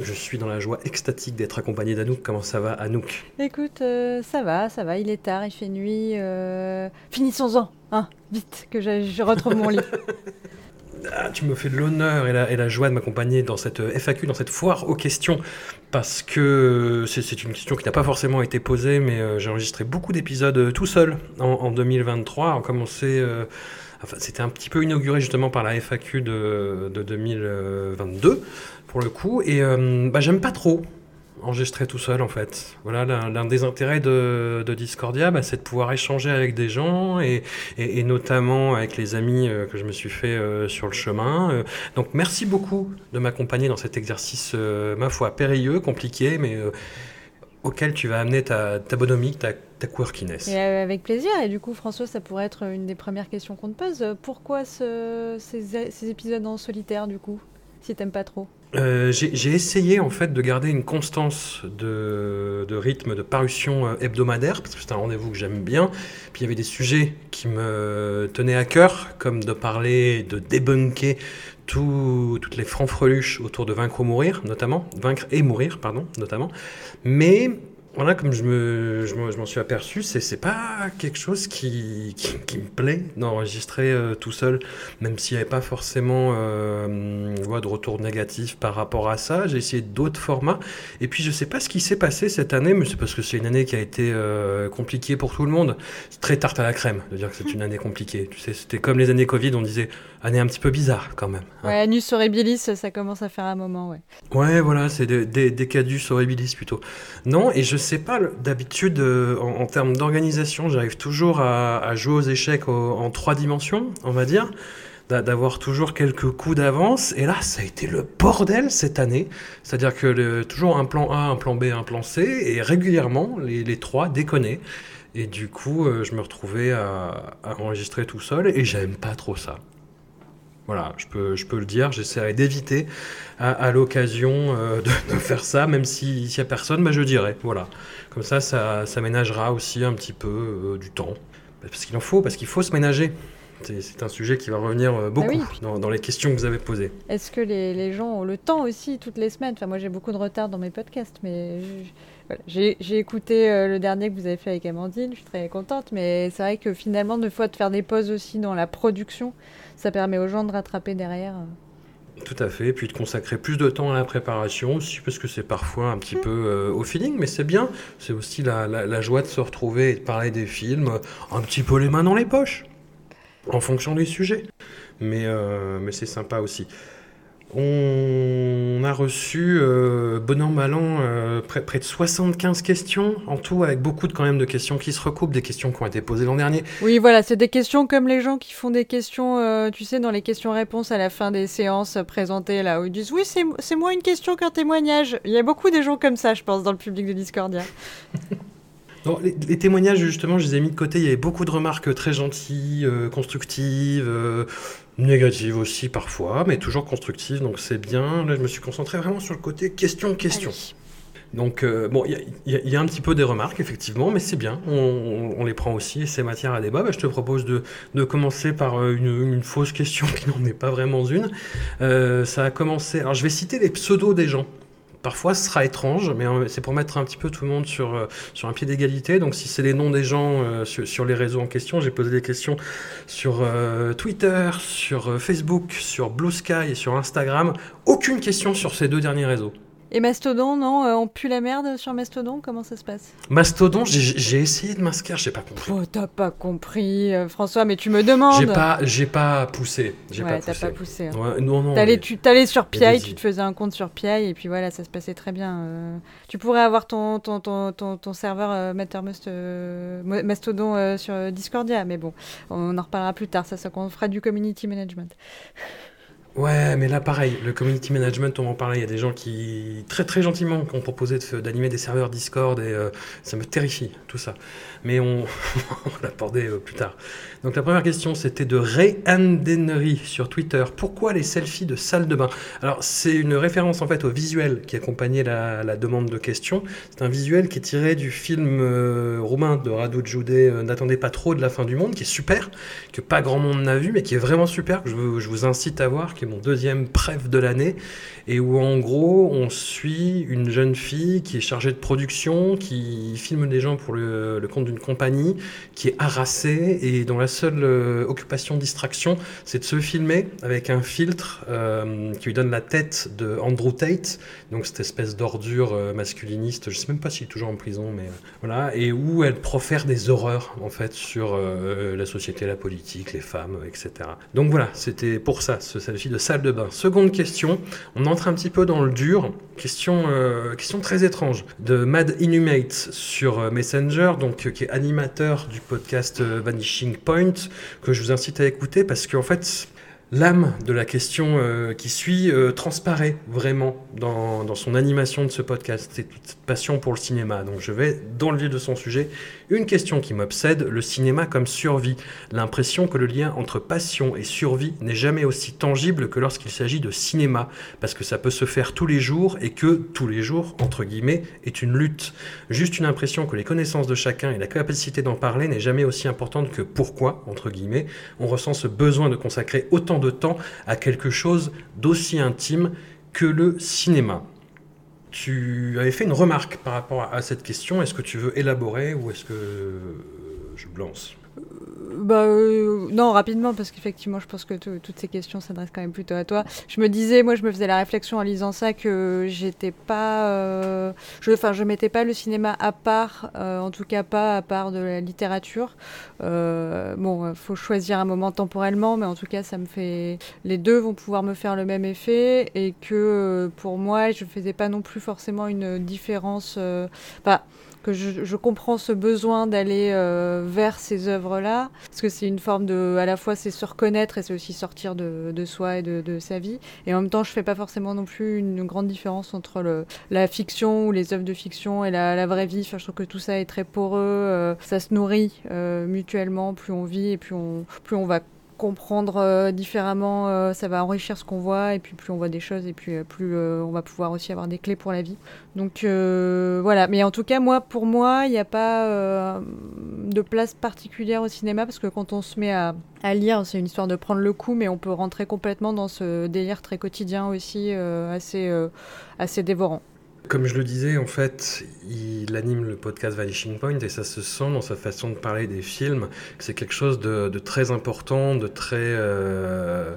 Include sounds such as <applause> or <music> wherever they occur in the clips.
Je suis dans la joie extatique d'être accompagné d'Anouk. Comment ça va, Anouk? Écoute, euh, ça va, ça va, il est tard, il fait nuit. euh, Finissons-en, hein, vite, que je, je retrouve mon lit. <laughs> Ah, Tu me fais de l'honneur et la, et la joie de m'accompagner dans cette euh, FAQ, dans cette foire aux questions, parce que c'est- une question qui n'a pas forcément été posée, mais j'ai enregistré beaucoup d'épisodes tout seul en, en 2023. On commençait, euh, c'était un petit peu inauguré justement par la FAQ de, de 2022, pour le coup, et euh, bah, j'aime pas trop enregistrer tout seul en fait. Voilà, l'un des intérêts de, Discordia, bah, c'est de pouvoir échanger avec des gens et, notamment avec les amis euh, que je me suis fait euh, sur le chemin. Donc merci beaucoup de m'accompagner dans cet exercice, ma foi, périlleux, compliqué, mais auquel tu vas amener ta, ta bonhomie, ta, ta quirkiness. Et euh, avec plaisir, et du coup, François, ça pourrait être une des premières questions qu'on te pose. Euh, Pourquoi ce- ces, ces épisodes en solitaire, du coup, si t'aimes pas trop? Euh, J'ai essayé en fait de garder une constance de, de rythme de parution hebdomadaire parce que c'est un rendez-vous que j'aime bien. Puis il y avait des sujets qui me tenaient à cœur, comme de parler, de débunker tout- toutes les francs-freluches autour de vaincre ou mourir, notamment vaincre et mourir, pardon, notamment. Mais voilà, comme je me, je m'en je m'en suis aperçu, c'est c'est pas quelque chose qui, qui, qui me plaît d'enregistrer euh, tout seul même s'il n'y avait pas forcément euh, de retour négatif par rapport à ça, j'ai essayé d'autres formats. Et puis je sais pas ce qui s'est passé cette année, mais c'est parce que c'est une année qui a été euh, compliquée pour tout le monde. C'est très tarte à la crème de dire que c'est <laughs> une année compliquée. Tu sais, c'était comme les années Covid, on disait année un petit peu bizarre quand même. hein. Ouais, Anus horribilis, ça commence à faire un moment, ouais. Ouais, voilà, c'est des, des, des cadus horribilis plutôt. Non, et je sais pas, d'habitude, euh, en, termes d'organisation, j'arrive toujours à, jouer aux échecs en trois dimensions, on va dire, d'a- d'avoir toujours quelques coups d'avance. Et là, ça a été le bordel cette année. C'est-à-dire que toujours un plan A, un plan B, un plan C, et régulièrement, les, les trois déconnaient. Et du coup, euh, je me retrouvais à, à enregistrer tout seul, et j'aime pas trop ça. Voilà, je peux, je peux le dire, j'essaierai d'éviter à, à l'occasion euh, de, <laughs> de faire ça, même si- s'il n'y a personne, bah, je dirais. Voilà. Comme ça, ça, ça ménagera aussi un petit peu euh, du temps. Parce qu'il en faut, parce qu'il faut se ménager. C'est un sujet qui va revenir euh, beaucoup oui. dans, dans les questions que vous avez posées. Est-ce que les, les gens ont le temps aussi toutes les semaines? Enfin, moi j'ai beaucoup de retard dans mes podcasts, mais voilà. j'ai écouté le dernier que vous avez fait avec Amandine, je suis très contente, mais c'est vrai que finalement, des fois, de faire des pauses aussi dans la production, ça permet aux gens de rattraper derrière. Tout à fait, et puis de consacrer plus de temps à la préparation aussi, parce que c'est parfois un petit peu euh, au feeling, mais c'est bien. C'est aussi la, la- la joie de se retrouver et de parler des films, euh, un petit peu les mains dans les poches, en fonction des sujets. Mais, euh, mais c'est sympa aussi. On a reçu, euh, bon an, mal an, euh, près, près de 75 questions en tout, avec beaucoup de, quand même de questions qui se recoupent, des questions qui ont été posées l'an dernier. Oui, voilà, c'est des questions comme les gens qui font des questions, euh, tu sais, dans les questions-réponses à la fin des séances présentées, là, où ils disent Oui, c'est c'est moi une question qu'un témoignage. Il y a beaucoup des gens comme ça, je pense, dans le public de Discordia. <laughs> Non, les, les témoignages, justement, je les ai mis de côté. Il y avait beaucoup de remarques très gentilles, euh, constructives, euh, négatives aussi parfois, mais toujours constructives, donc c'est bien. Là, je me suis concentré vraiment sur le côté question-question. Donc, euh, bon, il y, a- y y un petit peu des remarques, effectivement, mais c'est bien. On, on- on les prend aussi et c'est matière à débat. Bah, je te propose de, de commencer par euh, une, une fausse question <laughs> qui n'en est pas vraiment une. Euh, ça a commencé. Alors, je vais citer les pseudos des gens. Parfois, ce sera étrange, mais euh, c'est pour mettre un petit peu tout le monde sur, euh, sur un pied d'égalité. Donc, si c'est les noms des gens euh, sur, les réseaux en question, j'ai posé des questions sur Twitter, sur Facebook, sur Blue Sky et sur Instagram. Aucune question sur ces deux derniers réseaux. Et Mastodon, non euh, On pue la merde sur Mastodon Comment ça se passe? Mastodon, j'ai- essayé de m'inscrire, j'ai pas compris. Oh, t'as pas compris, euh, François, mais tu me demandes. J'ai pas, j'ai pas poussé. Ouais, t'as pas poussé. hein. Ouais, non, non. T'allais, mais- sur PI, tu te faisais un compte sur PI et puis voilà, ça se passait très bien. euh. Tu pourrais avoir ton, ton, ton, ton, ton serveur euh, Mattermost, euh, Mastodon sur Discordia, mais bon, on en reparlera plus tard, ça, ça qu'on fera du community management. Ouais, mais là, pareil, le community management, on en parlait. Il y a des gens qui, très très gentiment, qui ont proposé d'animer des serveurs Discord et euh, ça me terrifie, tout ça. Mais on, <laughs> on l'aborder euh, plus tard. Donc la première question, c'était de Ray Andenery sur Twitter. Pourquoi les selfies de salle de bain? Alors, c'est une référence en fait au visuel qui accompagnait la, demande de question. C'est un visuel qui est tiré du film euh, roumain de Radu Jude, euh, N'attendez pas trop de la fin du monde, qui est super, que pas grand monde n'a vu, mais qui est vraiment super, que je, vous- incite à voir, mon deuxième préf de l'année, et où en gros on suit une jeune fille qui est chargée de production, qui filme des gens pour le, compte d'une compagnie, qui est harassée et dont la seule euh, occupation distraction, c'est de se filmer avec un filtre euh, qui lui donne la tête de Andrew Tate, donc cette espèce d'ordure euh, masculiniste, je sais même pas s'il est toujours en prison, mais euh, voilà, et où elle profère des horreurs en fait sur la société, la politique, les femmes, etc. Donc voilà, c'était pour ça, ce selfie de salle de bain. Seconde question, on entre un petit peu dans le dur. Question, euh, question très étrange de Mad Inhumate sur euh, Messenger, donc euh, qui est animateur du podcast Vanishing Point, que je vous incite à écouter parce qu'en fait, l'âme de la question qui suit transparaît vraiment dans, dans son animation de ce podcast. C'est toute passion pour le cinéma. Donc je vais dans le vif de son sujet. Une question qui m'obsède, le cinéma comme survie. L'impression que le lien entre passion et survie n'est jamais aussi tangible que lorsqu'il s'agit de cinéma, parce que ça peut se faire tous les jours et que tous les jours, entre guillemets, est une lutte. Juste une impression que les connaissances de chacun et la capacité d'en parler n'est jamais aussi importante que pourquoi, entre guillemets, on ressent ce besoin de consacrer autant de temps à quelque chose d'aussi intime que le cinéma. Tu avais fait une remarque par rapport à cette question. Est-ce que tu veux élaborer ou est-ce que je lance? Bah euh, non, rapidement, parce qu'effectivement, je pense que tout- toutes ces questions s'adressent quand même plutôt à toi. Je me disais, moi, je me faisais la réflexion en lisant ça que j'étais pas, euh, je, enfin, je mettais pas le cinéma à part, euh, en tout cas pas à part de la littérature. Euh, bon, euh, faut choisir un moment temporellement, mais en tout cas, ça me fait, les deux vont pouvoir me faire le même effet et que euh, pour moi, je faisais pas non plus forcément une différence. Enfin, que je, comprends ce besoin d'aller euh, vers ces œuvres-là, parce que c'est une forme de, à la fois c'est se reconnaître et c'est aussi sortir de, de soi et de, sa vie. Et en même temps, je fais pas forcément non plus une grande différence entre la fiction ou les œuvres de fiction et la, vraie vie. Je trouve que tout ça est très poreux, euh, ça se nourrit euh, mutuellement. Plus on vit et plus on, plus on va comprendre euh, différemment, euh, ça va enrichir ce qu'on voit, et puis plus on voit des choses, et puis euh, plus on va pouvoir aussi avoir des clés pour la vie. Donc voilà, mais en tout cas, moi, pour moi, il n'y a pas de place particulière au cinéma, parce que quand on se met à, à lire, c'est une histoire de prendre le coup, mais on peut rentrer complètement dans ce délire très quotidien aussi, assez, assez dévorant. Comme je le disais, en fait, il anime le podcast Vanishing Point et ça se sent dans sa façon de parler des films c'est quelque chose de, très important, de très euh,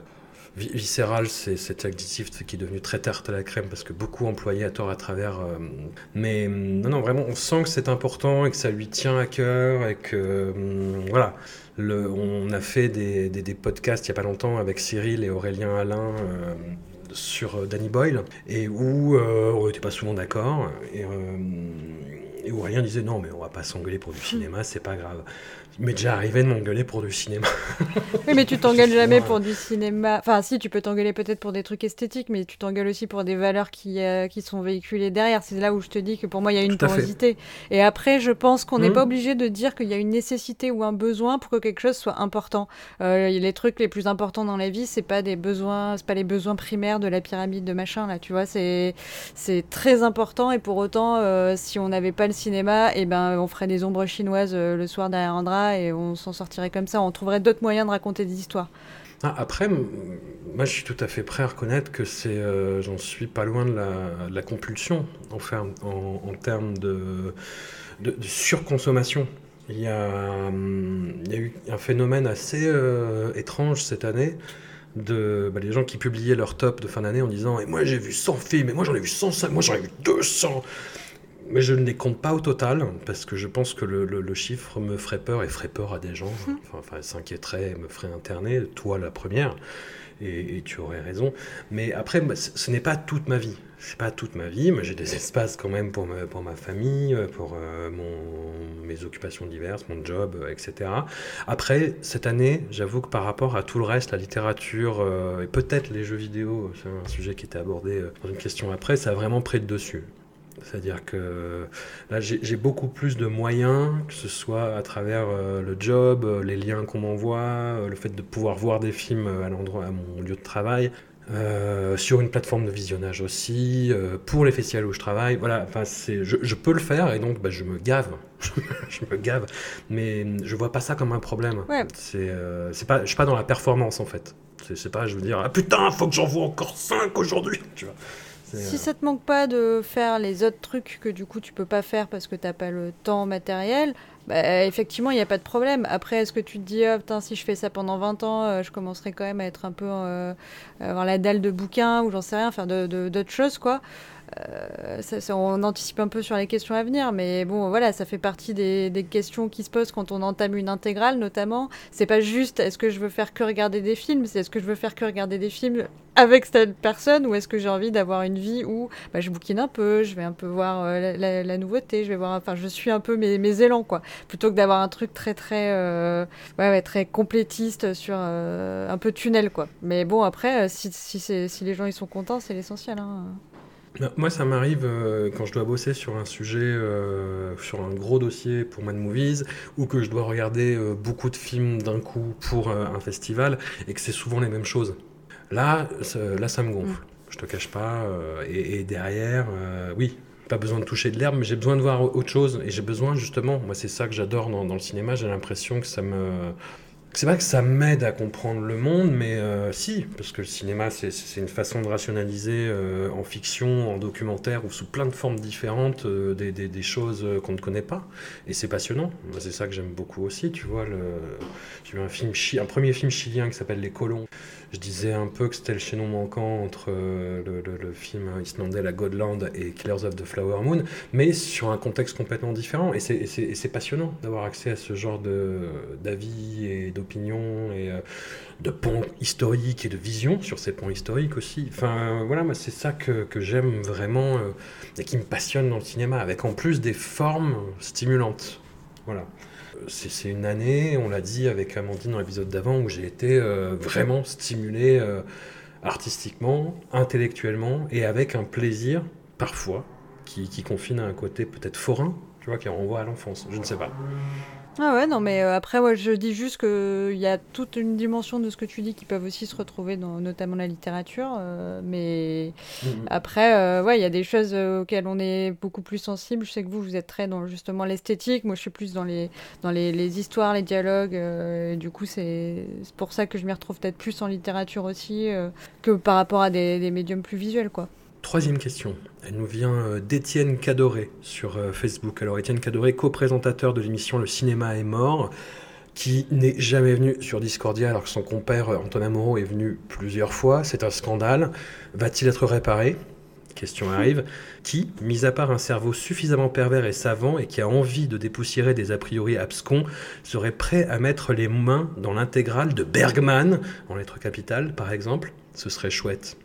vi- viscéral. C'est cet adjectif qui est devenu très tarte à la crème parce que beaucoup employé à tort à travers. euh, mais hum, non, non, vraiment, on sent que c'est important et que ça lui tient à cœur et que hum, voilà. On a fait des, des- des podcasts il n'y a pas longtemps avec Cyril et Aurélien Alain euh, sur euh, Danny Boyle et où euh, on n'était pas souvent d'accord et, euh, où Aurélien disait non mais on va pas s'engueuler pour du cinéma c'est pas grave mais déjà arrivé de m'engueuler pour du cinéma <laughs> Oui, mais tu t'engueules jamais pour du cinéma. Enfin, si, tu peux t'engueuler peut-être pour des trucs esthétiques, mais tu t'engueules aussi pour des valeurs qui, euh, qui sont véhiculées derrière. C'est là où je te dis que pour moi, il y a une porosité. Et après, je pense qu'on n'est Mhm. pas obligé de dire qu'il y a une nécessité ou un besoin pour que quelque chose soit important. Euh, les trucs les plus importants dans la vie, c'est pas des besoins, c'est pas les besoins primaires de la pyramide de machin, là, tu vois. C'est très important et pour autant, euh, si on n'avait pas le cinéma, et ben, on ferait des ombres chinoises le soir derrière un et on s'en sortirait comme ça. On trouverait d'autres moyens de raconter des histoires. Ah, après, moi je suis tout à fait prêt à reconnaître que c'est, euh, j'en suis pas loin de la, compulsion en, termes de, surconsommation. Il y, a, hum, il y a eu un phénomène assez euh, étrange cette année de bah, les gens qui publiaient leur top de fin d'année en disant et moi j'ai vu 100 films, et moi j'en ai vu 105, moi j'en ai vu 200. Mais je ne les compte pas au total, parce que je pense que le, le- le chiffre me ferait peur et ferait peur à des gens. Enfin, enfin s'inquiéterait, me ferait interner, toi la première, et, et tu aurais raison. Mais après, ce n'est pas toute ma vie. C'est pas toute ma vie, mais j'ai des espaces quand même pour ma, pour ma famille, pour euh, mon, mes occupations diverses, mon job, euh, etc. Après, cette année, j'avoue que par rapport à tout le reste, la littérature euh, et peut-être les jeux vidéo, c'est un sujet qui était abordé euh, dans une question après, ça a vraiment pris le dessus. C'est-à-dire que là, j'ai beaucoup plus de moyens, que ce soit à travers euh, le job, euh, les liens qu'on m'envoie, euh, le fait de pouvoir voir des films à l'endroit, à mon lieu de travail, euh, sur une plateforme de visionnage aussi, euh, pour les festivals où je travaille. Voilà, enfin, je, je peux le faire et donc bah, je me gave, <laughs> je me gave, mais je vois pas ça comme un problème. Ouais. C'est, euh, pas, je suis pas dans la performance en fait. C'est pas, je veux dire, ah putain, faut que j'en vois encore 5 aujourd'hui, tu vois. Si euh, ça te manque pas de faire les autres trucs que du coup tu peux pas faire parce que t'as pas le temps matériel, bah, effectivement il n'y a pas de problème. Après, est-ce que tu te dis, ah, putain, si je fais ça pendant 20 ans, euh, je commencerai quand même à être un peu. euh, avoir la dalle de bouquin ou j'en sais rien, faire de- de- d'autres choses quoi. Euh, on anticipe un peu sur les questions à venir, mais bon, voilà, ça fait partie des, questions qui se posent quand on entame une intégrale, notamment. C'est pas juste est-ce que je veux faire que regarder des films, c'est est-ce que je veux faire que regarder des films avec cette personne ou est-ce que j'ai envie d'avoir une vie où bah, je bouquine un peu, je vais un peu voir euh, la, nouveauté, je vais voir, enfin, je suis un peu mes, élans, quoi. Plutôt que d'avoir un truc très, très, euh, très complétiste sur un peu tunnel, quoi. Mais bon, après, si les gens ils sont contents, c'est l'essentiel, hein. Moi, ça m'arrive euh, quand je dois bosser sur un sujet, euh, sur un gros dossier pour Mad Movies, ou que je dois regarder euh, beaucoup de films d'un coup pour un festival, et que c'est souvent les mêmes choses. Là, ça, là, ça me gonfle. Je te cache pas. et, et derrière, oui, pas besoin de toucher de l'herbe, mais j'ai besoin de voir autre chose. Et j'ai besoin, justement, moi, c'est ça que j'adore dans, dans le cinéma. J'ai l'impression que ça me. C'est pas que ça m'aide à comprendre le monde, mais euh, si, parce que le cinéma, c'est- une façon de rationaliser euh, en fiction, en documentaire ou sous plein de formes différentes euh, des, choses qu'on ne connaît pas. Et c'est passionnant. C'est ça que j'aime beaucoup aussi, tu vois. Le... J'ai un, film chi- un premier film chilien qui s'appelle Les Colons. Je disais un peu que c'était le chaînon manquant entre euh, le, le- le film islandais La Godland et Killers of the Flower Moon, mais sur un contexte complètement différent. Et c'est- passionnant d'avoir accès à ce genre d'avis et d'opinions et euh, de ponts historiques et de visions sur ces ponts historiques aussi. Enfin, voilà, moi, c'est ça que, que j'aime vraiment euh, et qui me passionne dans le cinéma, avec en plus des formes stimulantes. Voilà. C'est c'est une année, on l'a dit avec Amandine dans l'épisode d'avant, où j'ai été euh, vraiment stimulé euh, artistiquement, intellectuellement et avec un plaisir, parfois, qui, qui confine à un côté peut-être forain, tu vois, qui renvoie à l'enfance. Je ne sais pas. Ah ouais, non, mais euh, après, moi, je dis juste qu'il y a toute une dimension de ce que tu dis qui peuvent aussi se retrouver dans notamment la littérature. euh, mais Mhm. après, euh, ouais, il y a des choses euh, auxquelles on est beaucoup plus sensible. Je sais que vous, vous êtes très dans justement l'esthétique. Moi, je suis plus dans les, dans les, les histoires, les dialogues. euh, et du coup, c'est c'est pour ça que je m'y retrouve peut-être plus en littérature aussi euh, que par rapport à des, des médiums plus visuels, quoi. Troisième question, elle nous vient euh, d'Étienne Cadoré sur euh, Facebook. Alors Étienne Cadoré, co-présentateur de l'émission Le cinéma est mort, qui n'est jamais venu sur Discordia alors que son compère euh, Antonin Moreau est venu plusieurs fois. C'est un scandale. Va-t-il être réparé? Question arrive. Qui, mis à part un cerveau suffisamment pervers et savant et qui a envie de dépoussiérer des a priori abscons, serait prêt à mettre les mains dans l'intégrale de Bergman, en lettres capitales par exemple? Ce serait chouette.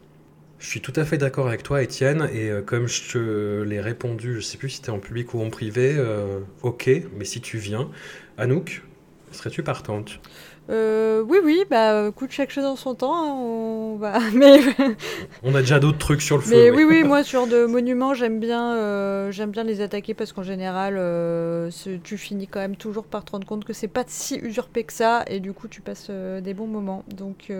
Je suis tout à fait d'accord avec toi, Étienne, et euh, comme je te l'ai répondu, je sais plus si c'était en public ou en privé, euh, ok, mais si tu viens, Anouk, serais-tu partante? Euh, oui, oui, bah, écoute, chaque chose en son temps. hein, on va... <laughs> Mais On a déjà d'autres trucs sur le feu. Mais oui. oui, oui, moi, sur de monuments, j'aime bien, euh, j'aime bien les attaquer parce qu'en général, euh, tu finis quand même toujours par te rendre compte que c'est pas si usurpé que ça et du coup, tu passes des bons moments. Donc, oui,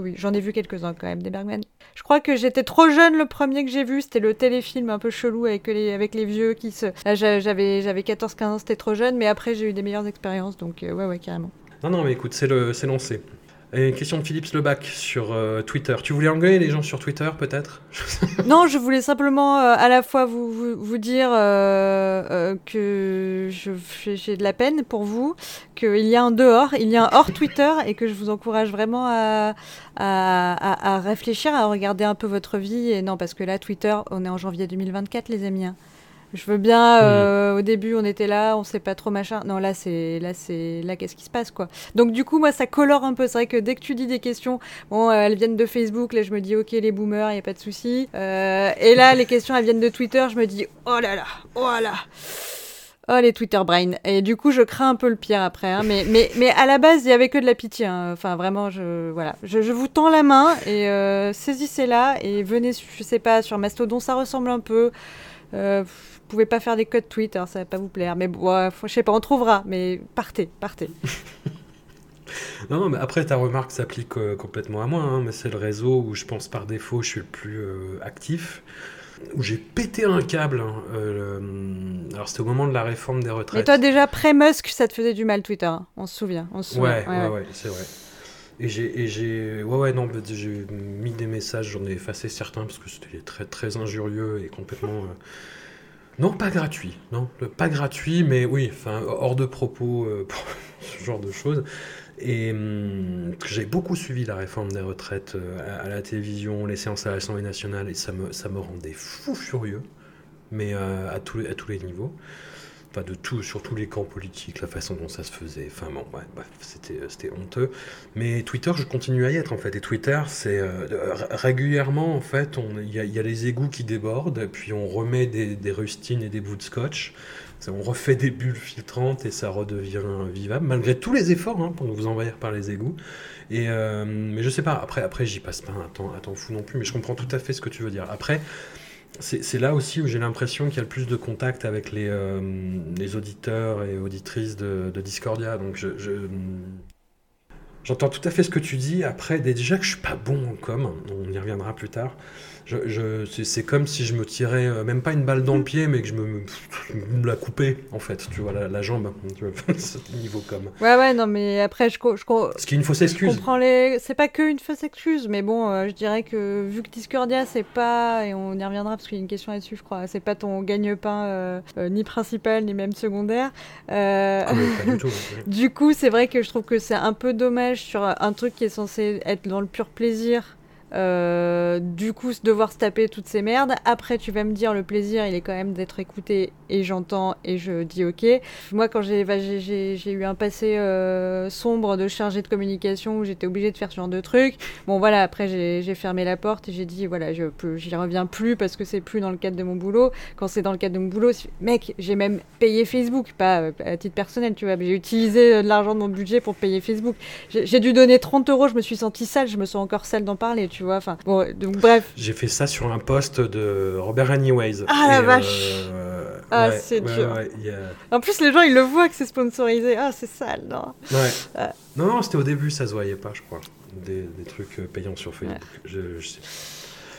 oui, j'en ai vu quelques-uns quand même, des Bergman. Je crois que j'étais trop jeune le premier que j'ai vu, c'était le téléfilm un peu chelou avec les, avec les vieux qui se. Là, j'a- j'avais, j'avais 14-15 ans, c'était trop jeune, mais après, j'ai eu des meilleures expériences, donc, ouais, ouais, carrément. Non, non, mais écoute, c'est lancé. Et une question de Philippe Lebac sur euh, Twitter. Tu voulais engueuler les gens sur Twitter, peut-être? <laughs> Non, je voulais simplement euh, à la fois vous, vous, dire euh, euh, que j'ai de la peine pour vous, qu'il y a un dehors, il y a un hors Twitter et que je vous encourage vraiment à, à, à- à réfléchir, à regarder un peu votre vie. Et non, parce que là, Twitter, on est en janvier 2024, les amis. hein. Je veux bien, euh, au début on était là, on sait pas trop machin. Non, là c'est là c'est là qu'est-ce qui se passe quoi. Donc du coup moi ça colore un peu. C'est vrai que dès que tu dis des questions, bon euh, elles viennent de Facebook, là je me dis ok les boomers, y a pas de souci. Euh, et là les <laughs> questions elles viennent de Twitter, je me dis oh là là, oh là. Oh les Twitter brain. Et du coup je crains un peu le pire après. hein. Mais mais mais à la base il y avait que de la pitié. hein. Enfin vraiment je voilà, je, je vous tends la main et euh, saisissez-la et venez je sais pas sur Mastodon ça ressemble un peu. Euh, pouvez pas faire des codes Twitter, ça va pas vous plaire. Mais bon, faut- je sais pas, on trouvera. Mais partez, partez. <laughs> Non, non, mais après, ta remarque s'applique euh, complètement à moi, hein, mais c'est le réseau où je pense par défaut je suis le plus euh, actif, où j'ai pété un câble. hein, euh, le- Alors, c'était au moment de la réforme des Mais retraites. toi, déjà, pré-Musk, ça te faisait du mal, Twitter. hein. On se souvient. On se souvient. Ouais, ouais, ouais, c'est vrai. Et j'ai, et j'ai, ouais, ouais, non, j'ai mis des messages, j'en ai effacé certains parce que c'était très, très injurieux et complètement. Non, pas gratuit, non, pas gratuit, mais oui, enfin, hors de propos euh, <laughs> pour ce genre de choses. Et hum, j'ai beaucoup suivi la réforme des retraites euh, à, la télévision, les séances à l'Assemblée nationale, et ça me, ça me rendait fou furieux, mais euh, à tous les niveaux. Enfin, de tout, sur tous les camps politiques, la façon dont ça se faisait. Enfin, bon, ouais, bref, c'était, c'était honteux. Mais Twitter, je continue à y être, en fait. Et Twitter, c'est euh, régulièrement, en fait, il y, a- les égouts qui débordent, puis on remet des, rustines et des bouts de scotch. On refait des bulles filtrantes et ça redevient vivable, malgré tous les efforts hein, pour nous envahir par les égouts. Et, euh, mais je sais pas, après, après j'y passe pas un temps, un temps fou non plus, mais je comprends tout à fait ce que tu veux dire. Après, c'est là aussi où j'ai l'impression qu'il y a le plus de contact avec les, euh, auditeurs et auditrices de, Discordia. Donc je, je- j'entends tout à fait ce que tu dis. Après, déjà que je suis pas bon en com, on y reviendra plus tard. Je, je- c'est- comme si je me tirais euh, même pas une balle dans le pied, mais que je me, me la coupais en fait. Tu vois la, la jambe, <laughs> ce niveau com. Ouais, ouais, non, mais après, je, je, Ce qui est une fausse je excuse. comprends les. C'est pas que une fausse excuse, mais bon, euh, je dirais que vu que Discordia, c'est pas. Et on y reviendra parce qu'il y a une question là-dessus, je crois. C'est pas ton gagne-pain euh, euh, ni principal, ni même secondaire. Ah, mais pas du tout. <laughs> ouais. Du coup, c'est vrai que je trouve que c'est un peu dommage sur un truc qui est censé être dans le pur plaisir. Euh, du coup, devoir se taper toutes ces merdes. Après, tu vas me dire, le plaisir, il est quand même d'être écouté et j'entends et je dis ok. Moi, quand j'ai bah, eu un passé euh, sombre de chargé de communication où j'étais obligée de faire ce genre de trucs, bon voilà, après j'ai fermé la porte et j'ai dit voilà, je j'y reviens plus parce que c'est plus dans le cadre de mon boulot. Quand c'est dans le cadre de mon boulot, mec, j'ai même payé Facebook, pas à titre personnel, tu vois, j'ai utilisé euh, de l'argent de mon budget pour payer Facebook. J'ai j'ai dû donner 30 euros, je me suis sentie sale, je me sens encore sale d'en parler, tu vois. Enfin, bon, donc bref. J'ai fait ça sur un post de Robert Anyways. Ah, la Et, vache. euh, Ah, ouais, c'est ouais, dur. ouais, a- En plus, les gens, ils le voient que c'est sponsorisé. Ah, c'est sale, non Ouais. Ah. Non, non, c'était au début, ça se voyait pas, je crois. Des, des trucs euh, payants sur Facebook. Je, je sais.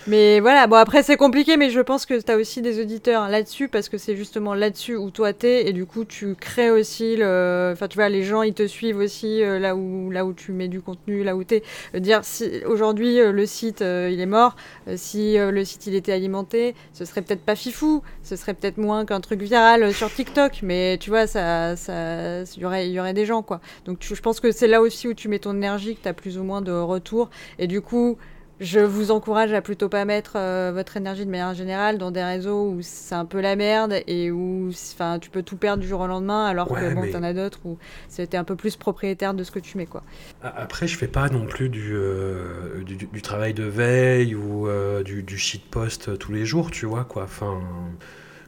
Mais voilà, bon après c'est compliqué, mais je pense que tu as aussi des auditeurs là-dessus, parce que c'est justement là-dessus où toi t'es, et du coup tu crées aussi le... Enfin tu vois, les gens ils te suivent aussi euh, là, où, là où tu mets du contenu, là où t'es. Euh, dire, si aujourd'hui euh, le site il est mort, si le site il était alimenté, ce serait peut-être pas fifou, ce serait peut-être moins qu'un truc viral sur TikTok, mais tu vois, ça, ça, y aurait, y aurait des gens quoi. Donc je pense que c'est là aussi où tu mets ton énergie, que tu as plus ou moins de retour, et du coup... Je vous encourage à plutôt pas mettre euh, votre énergie de manière générale dans des réseaux où c'est un peu la merde et où enfin tu peux tout perdre du jour au lendemain alors Ouais, que bon mais- t'en as d'autres où c'était un peu plus propriétaire de ce que tu mets quoi. Après, je fais pas non plus du, euh, du, travail de veille ou euh, du, du shitpost tous les jours, tu vois, quoi. Enfin,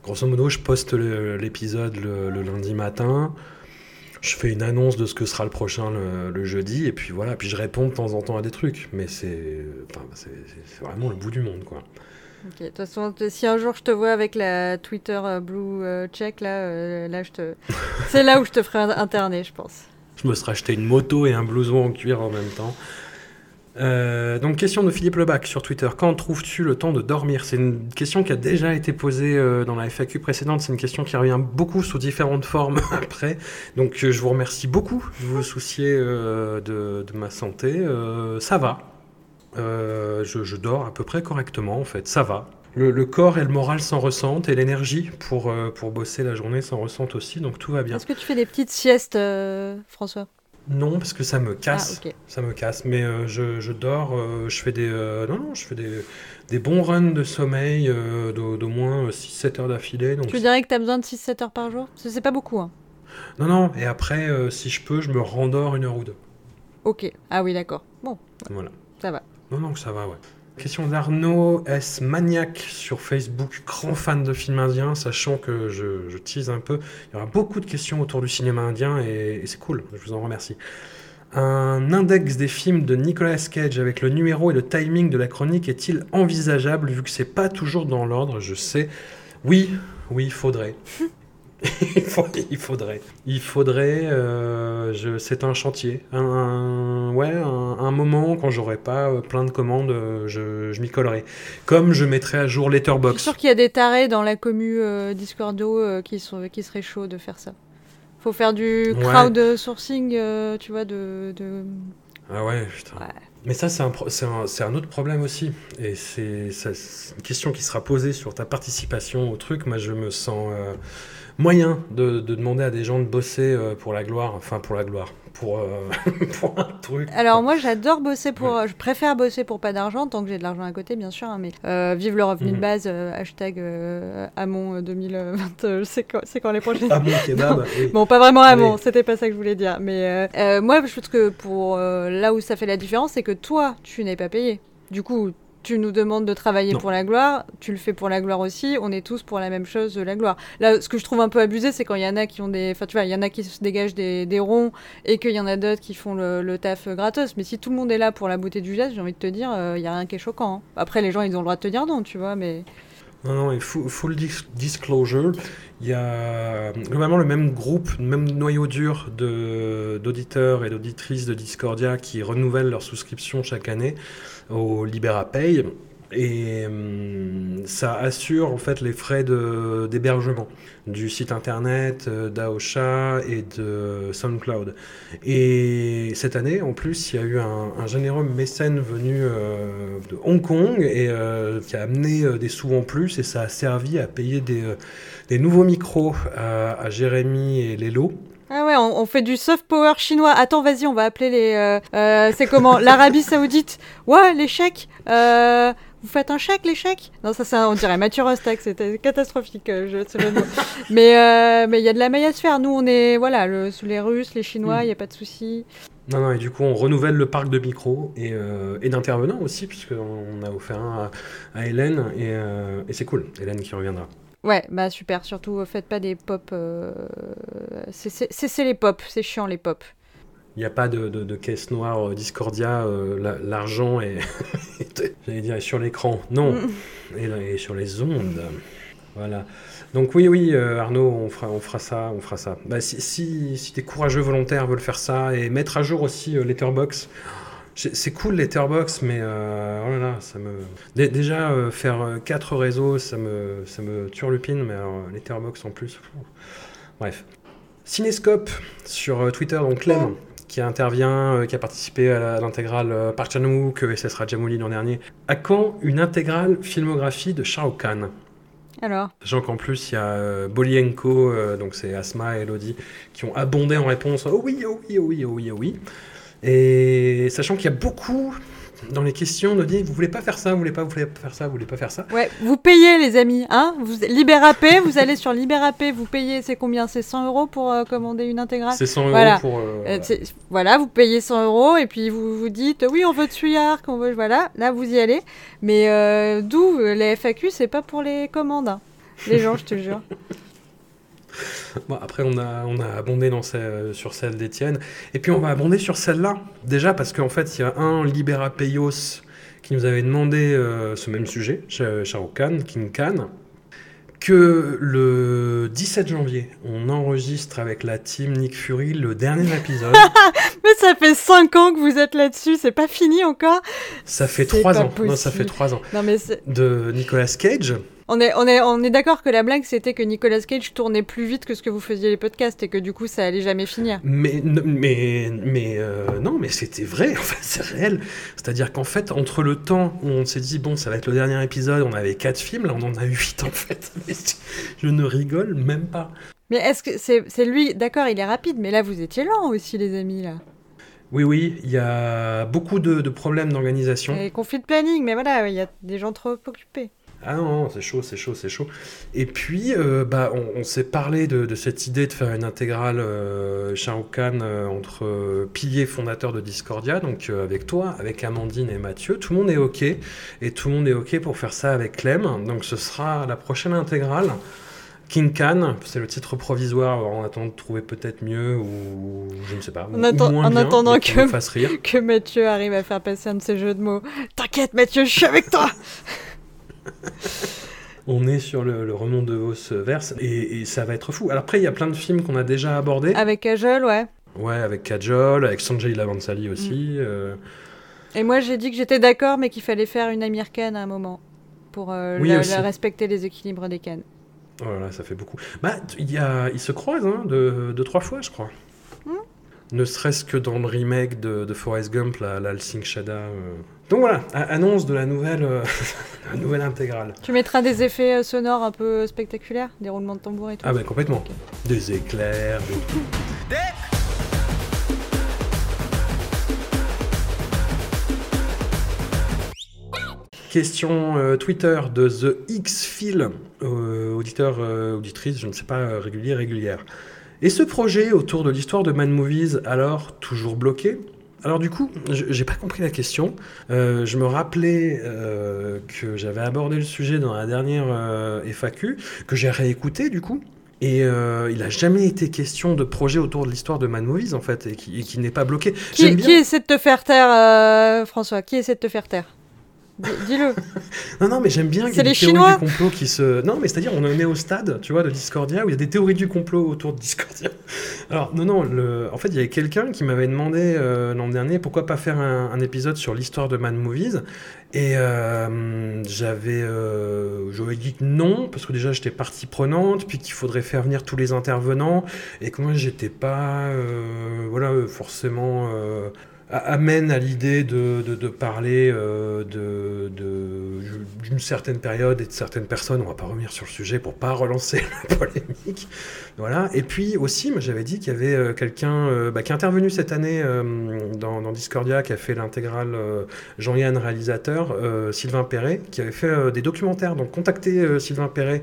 grosso modo, je poste le- l'épisode le, le lundi matin. Je fais une annonce de ce que sera le prochain le, le jeudi, et puis voilà, puis je réponds de temps en temps à des trucs, mais c'est enfin, vraiment le bout du monde, quoi. Ok, De toute façon, si un jour je te vois avec la Twitter euh, Blue euh, Check là, euh, là je te, <laughs> c'est là où je te ferai interner, je pense. Je me serais acheté une moto et un blouson en cuir en même temps. Euh, donc, question de Philippe Lebac sur Twitter. Quand trouves-tu le temps de dormir? C'est une question qui a déjà été posée euh, dans la FAQ précédente. C'est une question qui revient beaucoup sous différentes formes <laughs> après. Donc, euh, je vous remercie beaucoup de vous soucier de, de ma santé. Ça va. Je, dors à peu près correctement, en fait. Ça va. Le, corps et le moral s'en ressentent et l'énergie pour, pour bosser la journée s'en ressentent aussi. Donc, tout va bien. Est-ce que tu fais des petites siestes, François? Non, parce que ça me casse. Ah, ok. Ça me casse, mais euh, je, je dors, euh, je fais des, euh, non, non, je fais des, des bons runs de sommeil euh, d'au moins 6-7 heures d'affilée. Donc Tu dirais que tu as besoin de 6-7 heures par jour? C'est pas beaucoup. Hein. Non, non, et après, euh, si je peux, je me rendors une heure ou deux. Ok. Ah oui, d'accord. Bon, Voilà. ça va. Non, non, ça va, ouais. Question d'Arnaud S. Maniac sur Facebook, grand fan de films indiens, sachant que je, tease un peu. Il y aura beaucoup de questions autour du cinéma indien et, et c'est cool, je vous en remercie. Un index des films de Nicolas Cage avec le numéro et le timing de la chronique est-il envisageable vu que c'est pas toujours dans l'ordre Je sais. Oui, oui, faudrait. <laughs> <laughs> il, faudrait. Il faudrait. euh, je- c'est un chantier. Un, un- ouais, un, un moment quand j'aurai pas euh, plein de commandes, euh, je, je m'y collerai. Comme je mettrai à jour Je suis Letterboxd. sûr qu'il y a des tarés dans la commu euh, Discordo euh, qui, sont, qui seraient chauds de faire ça. Faut faire du Ouais. crowdsourcing, euh, tu vois, de... de... Ah ouais, putain. Ouais. Mais ça, c'est un, pro- c'est un, c'est un autre problème aussi. Et c'est ça- c'est une question qui sera posée sur ta participation au truc. Moi, je me sens euh, moyen de, de demander à des gens de bosser euh, pour la gloire. Enfin, pour la gloire. Pour, euh, <laughs> pour un truc. Alors moi j'adore bosser pour, je préfère bosser pour pas d'argent tant que j'ai de l'argent à côté bien sûr, hein, mais euh, vive le revenu de Mhm. base, euh, hashtag euh, Amon 2020, euh, c'est quand, c'est quand les prochaines... Bon, <laughs> kebab oui. Bon, pas vraiment Amon, c'était pas ça que je voulais dire, mais moi je trouve que pour là où ça fait la différence, c'est que toi tu n'es pas payé. Du coup, tu nous demandes de travailler Non. pour la gloire, tu le fais pour la gloire aussi, on est tous pour la même chose, la gloire. Là, ce que je trouve un peu abusé, c'est quand il y en a qui ont des. Enfin, tu vois, il y en a qui se dégagent des, des ronds et qu'il y en a d'autres qui font le, le taf gratos. Mais si tout le monde est là pour la beauté du geste, j'ai envie de te dire, euh, il y a rien qui est choquant. hein. Après, les gens, ils ont le droit de te dire non, tu vois, mais. Non, non, et full, full dis- disclosure, il y a globalement le même groupe, le même noyau dur d'auditeurs et d'auditrices de Discordia qui renouvellent leur souscription chaque année au LibéraPay. Et hum, ça assure en fait les frais d'hébergement du site internet, euh, d'Aosha et de SoundCloud. Et cette année, en plus, il y a eu un, généreux mécène venu euh, de Hong Kong et euh, qui a amené euh, des sous en plus et ça a servi à payer des, euh, nouveaux micros à, Jérémy et Lélo. Ah ouais, on, fait du soft power chinois. Attends, vas-y, on va appeler les. euh, euh, c'est comment? L'Arabie Saoudite. Ouais, les chèques. Euh, vous faites un chèque, les chèques? Non, ça, ça, on dirait Mathieu Rostak. C'était catastrophique. euh, je, <laughs> mais euh, mais il y a de la maille à se faire. Nous, on est voilà, le, sous les Russes, les Chinois, il y a pas de souci. Non, non, et du coup, on renouvelle le parc de micros et, euh, et d'intervenants aussi, puisqu'on a offert un à, à Hélène et, euh, et c'est cool, Hélène qui reviendra. Ouais, bah super. Surtout, faites pas des pop. Euh... Cessez les pop. C'est chiant les pop. Il n'y a pas de, de- de caisse noire euh, Discordia, euh, la- l'argent est, <laughs> j'allais dire, est sur l'écran. Non, et, là, et sur les ondes. Voilà. Donc oui, oui, euh, Arnaud, on fera, on fera ça, on fera ça. Bah, si si, si des courageux volontaires veulent faire ça et mettre à jour aussi euh, Letterboxd, j'ai- c'est cool Letterboxd, mais euh, oh là là, ça me... Dé- Déjà, faire quatre réseaux, ça me, ça me turlupine, mais alors Letterboxd en plus... pff. Bref. Cinescope sur Twitter, donc Clem, qui intervient, euh, qui a participé à l'intégrale euh, Park Chan-wook et Cessera Jamouli l'an dernier. À quand une intégrale filmographie de Shao Kahn Alors? Sachant qu'en plus, il y a euh, Bolienko, donc c'est Asma et Elodie, qui ont abondé en réponse Oh oui, oh oui, oh oui, oh oui, oh oui. Et sachant qu'il y a beaucoup dans les questions de dire Vous voulez pas faire ça, vous voulez pas, vous voulez pas faire ça, vous voulez pas faire ça. Ouais, vous payez les amis, hein vous, Libérapay, vous allez sur Libérapay, vous payez, c'est combien? C'est 100 euros pour euh, commander une intégrale? C'est 100 euros Voilà. pour. euh, Euh, voilà. vous payez 100 euros et puis vous vous dites oui, on veut de Suyark, on veut. Voilà, là vous y allez. Mais d'où les FAQ, c'est pas pour les commandes. hein. Les gens, je te jure. <laughs> Bon, après, on a, on a abondé dans sur celle d'Étienne. Et puis, on va abonder sur celle-là. Déjà, parce qu'en fait, il y a un Libera Payos qui nous avait demandé euh, ce même sujet, Shao Kahn, King Khan, que le 17 janvier, on enregistre avec la team Nick Fury le dernier épisode. <laughs> Mais ça fait 5 ans que vous êtes là-dessus, c'est pas fini encore Ça fait C'est 3 pas ans. Non, ça fait possible. 3 ans. Non mais c'est- De Nicolas Cage. On est, on est, on est d'accord que la blague c'était que Nicolas Cage tournait plus vite que ce que vous faisiez les podcasts et que du coup ça allait jamais finir. Mais, mais, mais euh, non, mais c'était vrai, <laughs> enfin, c'est réel. C'est-à-dire qu'en fait, entre le temps où on s'est dit, bon, ça va être le dernier épisode, on avait 4 films, là on en a <laughs> 8 en fait. Mais je ne rigole même pas. Mais est-ce que c'est lui D'accord, il est rapide, mais là vous étiez lent aussi les amis là. Oui, oui, il y a beaucoup de, de problèmes d'organisation. Et conflit de planning, mais voilà, il y a des gens trop occupés. Ah non, non, c'est chaud, c'est chaud, c'est chaud. Et puis, euh, bah, on, on s'est parlé de, de cette idée de faire une intégrale euh, Khan euh, entre euh, piliers fondateurs de Discordia, donc euh, avec toi, avec Amandine et Mathieu. Tout le monde est OK, et tout le monde est OK pour faire ça avec Clem. Donc ce sera la prochaine intégrale. King Khan, c'est le titre provisoire en attendant de trouver peut-être mieux ou je ne sais pas. En ou atten- en bien, attendant que- nous fasse rire. <laughs> Que Mathieu arrive à faire passer un de ses jeux de mots. T'inquiète Mathieu, je suis avec toi <laughs> <laughs> On est sur le, le remont de Vos verse et, et ça va être fou. Alors après, il y a plein de films qu'on a déjà abordés. Avec Kajol, ouais. Ouais, avec Kajol, avec Sanjay Lavansali aussi. Mm. euh, Et moi j'ai dit que j'étais d'accord, mais qu'il fallait faire une Amir Khan à un moment. Pour euh, Oui, la- la respecter les équilibres des cannes. Oh là là, ça fait beaucoup. Bah, il y a, ils se croisent hein, deux, deux, trois fois, je crois. Hmm. Ne serait-ce que dans le remake de, de Forrest Gump, le Sing Shada. euh. Donc voilà, annonce de la nouvelle, euh, <laughs> la nouvelle intégrale. Tu mettras des effets euh, sonores un peu spectaculaires, des roulements de tambour et tout. Ah bah complètement. Des éclairs, des... Question euh, Twitter de The X Phil, euh, auditeur, euh, auditrice, je ne sais pas, euh, régulier, régulière. Et ce projet autour de l'histoire de Man Movies, alors toujours bloqué? Alors du coup, je- j'ai pas compris la question. Euh, je me rappelais euh, que j'avais abordé le sujet dans la dernière euh, FAQ, que j'ai réécouté du coup. Et il a jamais été question de projet autour de l'histoire de Man Movies en fait, et qui, n'est pas bloqué. Qui, J'aime bien- qui essaie de te faire taire, François? Qui essaie de te faire taire? Dis-le. Non, non, mais j'aime bien qu'il y ait des les théories Chinois du complot qui se. Non, mais c'est-à-dire, on en est au stade, tu vois, de Discordia, où il y a des théories du complot autour de Discordia. Alors, non, non, le... en fait, il y avait quelqu'un qui m'avait demandé euh, l'an dernier pourquoi pas faire un, un épisode sur l'histoire de Man Movies. Et euh, j'avais. Euh... J'aurais dit que non, parce que déjà, j'étais partie prenante, puis qu'il faudrait faire venir tous les intervenants, et que moi, j'étais pas. euh, Voilà, forcément. Amène à l'idée de, de, parler euh, d'une certaine période et de certaines personnes. On va pas revenir sur le sujet pour pas relancer <laughs> la polémique. Voilà. Et puis aussi, j'avais dit qu'il y avait euh, quelqu'un euh, bah, qui est intervenu cette année euh, dans, Discordia, qui a fait l'intégrale Jean-Yann réalisateur, Sylvain Perret, qui avait fait des documentaires. Donc contactez Sylvain Perret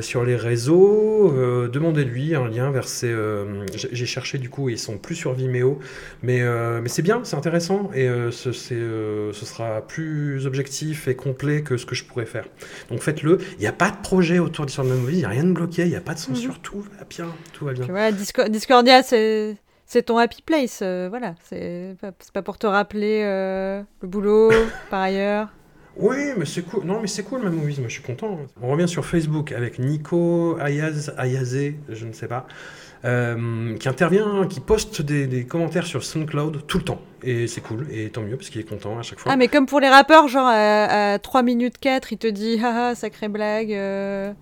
sur les réseaux, demandez-lui un lien vers ses... euh, j'ai cherché du coup, ils sont plus sur Vimeo, mais, mais c'est bien, c'est intéressant, et euh, ce, euh, ce sera plus objectif et complet que ce que je pourrais faire. Donc faites-le. Il n'y a pas de projet autour de l'histoire de ma movie, il n'y a rien de bloqué, il n'y a pas de censure, tout va bien, tout va bien. Disco- Discordia, c'est ton happy place. euh, voilà, c'est pas, pour te rappeler le boulot, <laughs> par ailleurs. Oui, mais c'est cool. Non, mais c'est cool, ma movies. Moi, je suis content. On revient sur Facebook avec Nico Ayaz, Ayazé, je ne sais pas, euh, qui intervient, qui poste des, des commentaires sur SoundCloud tout le temps. Et c'est cool. Et tant mieux, parce qu'il est content à chaque fois. Ah, mais comme pour les rappeurs, genre à, à 3 minutes 4, il te dit <laughs> haha, sacrée blague. euh.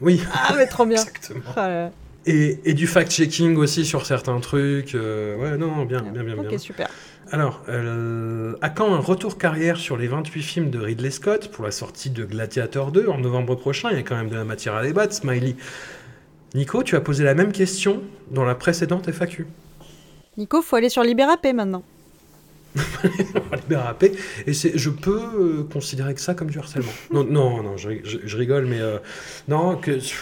Oui, Ah, mais trop bien. <laughs> exactement. Là. Et, et du fact-checking aussi sur certains trucs. euh, ouais, non, bien, bien, bien, Ok, bien. super. Alors, euh, à quand un retour carrière sur les 28 films de Ridley Scott pour la sortie de Gladiator 2 en novembre prochain? Il y a quand même de la matière à débattre, Smiley. Nico, tu as posé la même question dans la précédente FAQ. Nico, faut aller sur Libérapé maintenant. <laughs> Paix. Et c'est, je peux euh, considérer que ça comme du harcèlement. Non, non, non, je, je- je rigole, mais euh, non, que je,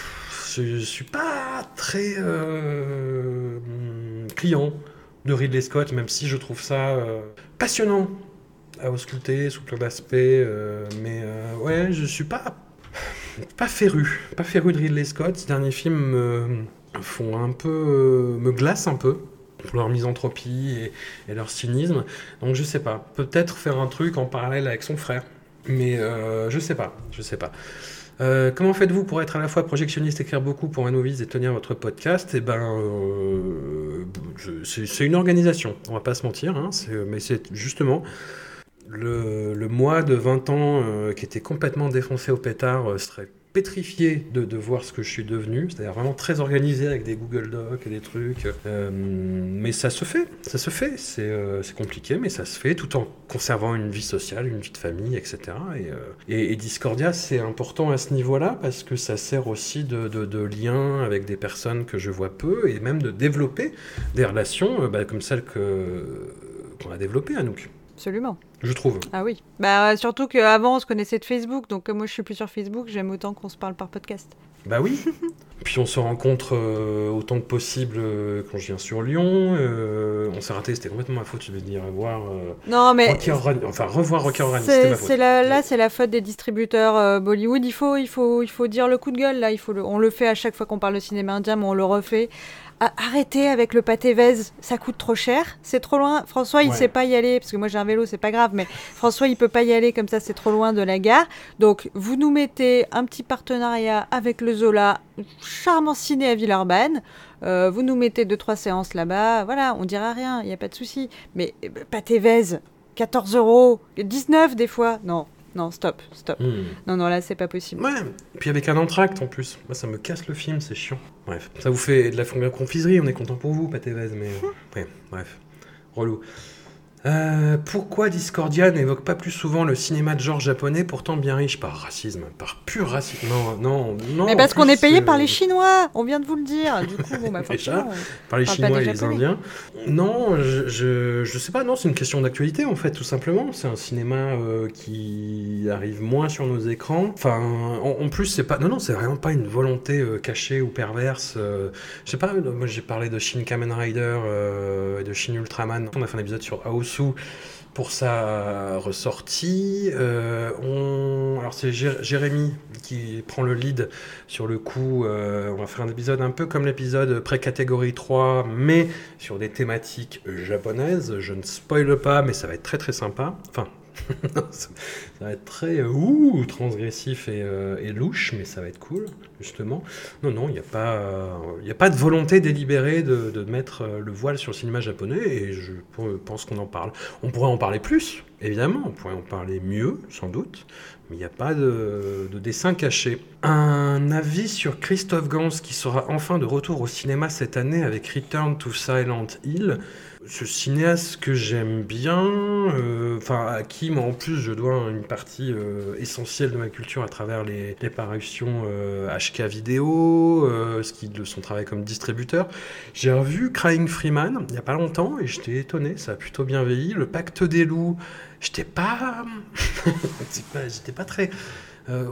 je suis pas très euh, client de Ridley Scott, même si je trouve ça passionnant à ausculter sous plein d'aspects. mais ouais, je suis pas pas féru, pas féru de Ridley Scott. Ces derniers films me font un peu, me glacent un peu pour leur misanthropie et, et leur cynisme. Donc je sais pas, peut-être faire un truc en parallèle avec son frère, mais euh, je sais pas, je sais pas. Euh, comment faites-vous pour être à la fois projectionniste, écrire beaucoup pour un novice et tenir votre podcast? Eh ben, euh, c'est une organisation, on va pas se mentir, hein, mais c'est justement le, moi de 20 ans euh, qui était complètement défoncé au pétard euh, serait pétrifié de, voir ce que je suis devenu, c'est-à-dire vraiment très organisé avec des Google Docs et des trucs. Euh, mais ça se fait, ça se fait. C'est compliqué, mais ça se fait tout en conservant une vie sociale, une vie de famille, etc. Et, Discordia, c'est important à ce niveau-là parce que ça sert aussi de, de- lien avec des personnes que je vois peu et même de développer des relations bah, comme celles qu'on a développées à nous, Absolument. je trouve. Ah oui. Bah surtout qu'avant on se connaissait de Facebook, donc moi je suis plus sur Facebook, j'aime autant qu'on se parle par podcast. Bah oui. <laughs> Puis on se rencontre euh, autant que possible euh, quand je viens sur Lyon. euh, on s'est raté, c'était complètement ma faute. Je vais venir voir Non mais Rocky Run- enfin revoir Rocky Run, c'était ma faute. la, là c'est la faute des distributeurs Bollywood. Il faut il faut il faut dire le coup de gueule là. Il faut le- on le fait à chaque fois qu'on parle de cinéma indien, mais on le refait. A- Arrêtez avec le pâté Vez, ça coûte trop cher, c'est trop loin. François, il Ouais. sait pas y aller parce que moi j'ai un vélo, c'est pas grave, mais François il peut pas y aller comme ça, c'est trop loin de la gare. Donc vous nous mettez un petit partenariat avec le Zola, charmant ciné à Villeurbanne. Euh, vous nous mettez deux trois séances là-bas, voilà, on dira rien, il y a pas de souci. Mais euh, pâté Vez, 14 euros, 19 des fois, non, non, stop, stop. Hmm. Non, non, là c'est pas possible. Ouais, puis avec un entracte en plus. Moi, ça me casse le film, c'est chiant. Bref, ça vous fait de la confiserie, on est content pour vous, Pâté mais. euh, ouais, bref. Relou. Euh, pourquoi Discordia n'évoque pas plus souvent le cinéma de genre japonais, pourtant bien riche par racisme, par pur racisme? Non, non, non. Mais parce qu'on est payé euh, par les Chinois, on vient de vous le dire. Du coup, bon, bah, <laughs> Déjà. Par les Chinois et les Japonais. Indiens Non, je, je, je sais pas, non, c'est une question d'actualité en fait, tout simplement. C'est un cinéma euh, qui arrive moins sur nos écrans. Enfin, en, en plus, c'est pas. Non, non, c'est vraiment pas une volonté euh, cachée ou perverse. euh, je sais pas, euh, moi j'ai parlé de Shin Kamen Rider euh, et de Shin Ultraman. On a fait un épisode sur Pour sa ressortie. Euh, on... Alors c'est Jé- Jérémy qui prend le lead sur le coup. euh, on va faire un épisode un peu comme l'épisode pré-catégorie 3, mais sur des thématiques japonaises. Je ne spoile pas, mais ça va être très très sympa. Enfin, <laughs> va être très euh, transgressif et, euh, et louche, mais ça va être cool, justement. Non, non, il n'y a, pas, euh, a pas de volonté délibérée de, mettre le voile sur le cinéma japonais, et je pense qu'on en parle. On pourrait en parler plus, évidemment, on pourrait en parler mieux, sans doute, mais il n'y a pas de, de dessin caché. Un avis sur Christophe Gans qui sera enfin de retour au cinéma cette année avec Return to Silent Hill. Ce cinéaste que j'aime bien, euh, enfin à qui moi en plus je dois une partie euh, essentielle de ma culture à travers les, les parutions HK vidéo, euh, ce qui de son travail comme distributeur. J'ai revu Crying Freeman il y a pas longtemps et j'étais étonné, ça a plutôt bien vieilli. Le Pacte des loups, j'étais pas, <laughs> j'étais pas très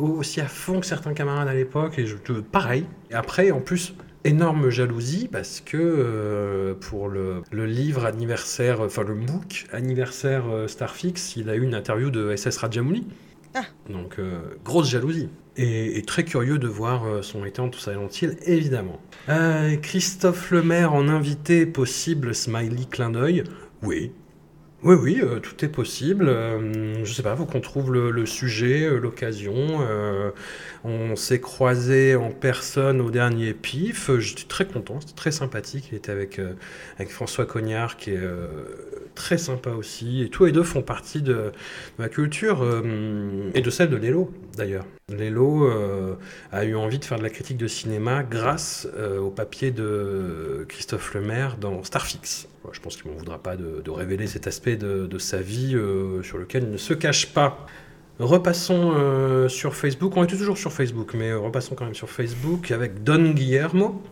aussi à fond que certains camarades à l'époque et je pareil. Et après en plus énorme jalousie parce que euh, pour le, le livre anniversaire, enfin le MOOC anniversaire euh, Starfix, il a eu une interview de SS Rajamouli. Ah. Donc euh, grosse jalousie. Et, et très curieux de voir son Return to Silent Hill, évidemment. Euh, Christophe Lemaire en invité possible, smiley clin d'œil. Oui. Oui, oui, euh, tout est possible. Euh, je sais pas, faut qu'on trouve le, sujet, euh, l'occasion. Euh, on s'est croisé en personne au dernier PIF. J'étais très content, c'était très sympathique. Il était avec, avec François Cognard, qui est très sympa aussi. Et tous les deux font partie de, ma culture euh, et de celle de Lélo, d'ailleurs. Lélo euh, a eu envie de faire de la critique de cinéma grâce euh, au papier de Christophe Lemaire dans Starfix. Je pense qu'il ne m'en voudra pas de, révéler cet aspect de, sa vie sur lequel il ne se cache pas. Repassons sur Facebook. On était toujours sur Facebook, mais repassons quand même sur Facebook avec Don Guillermo.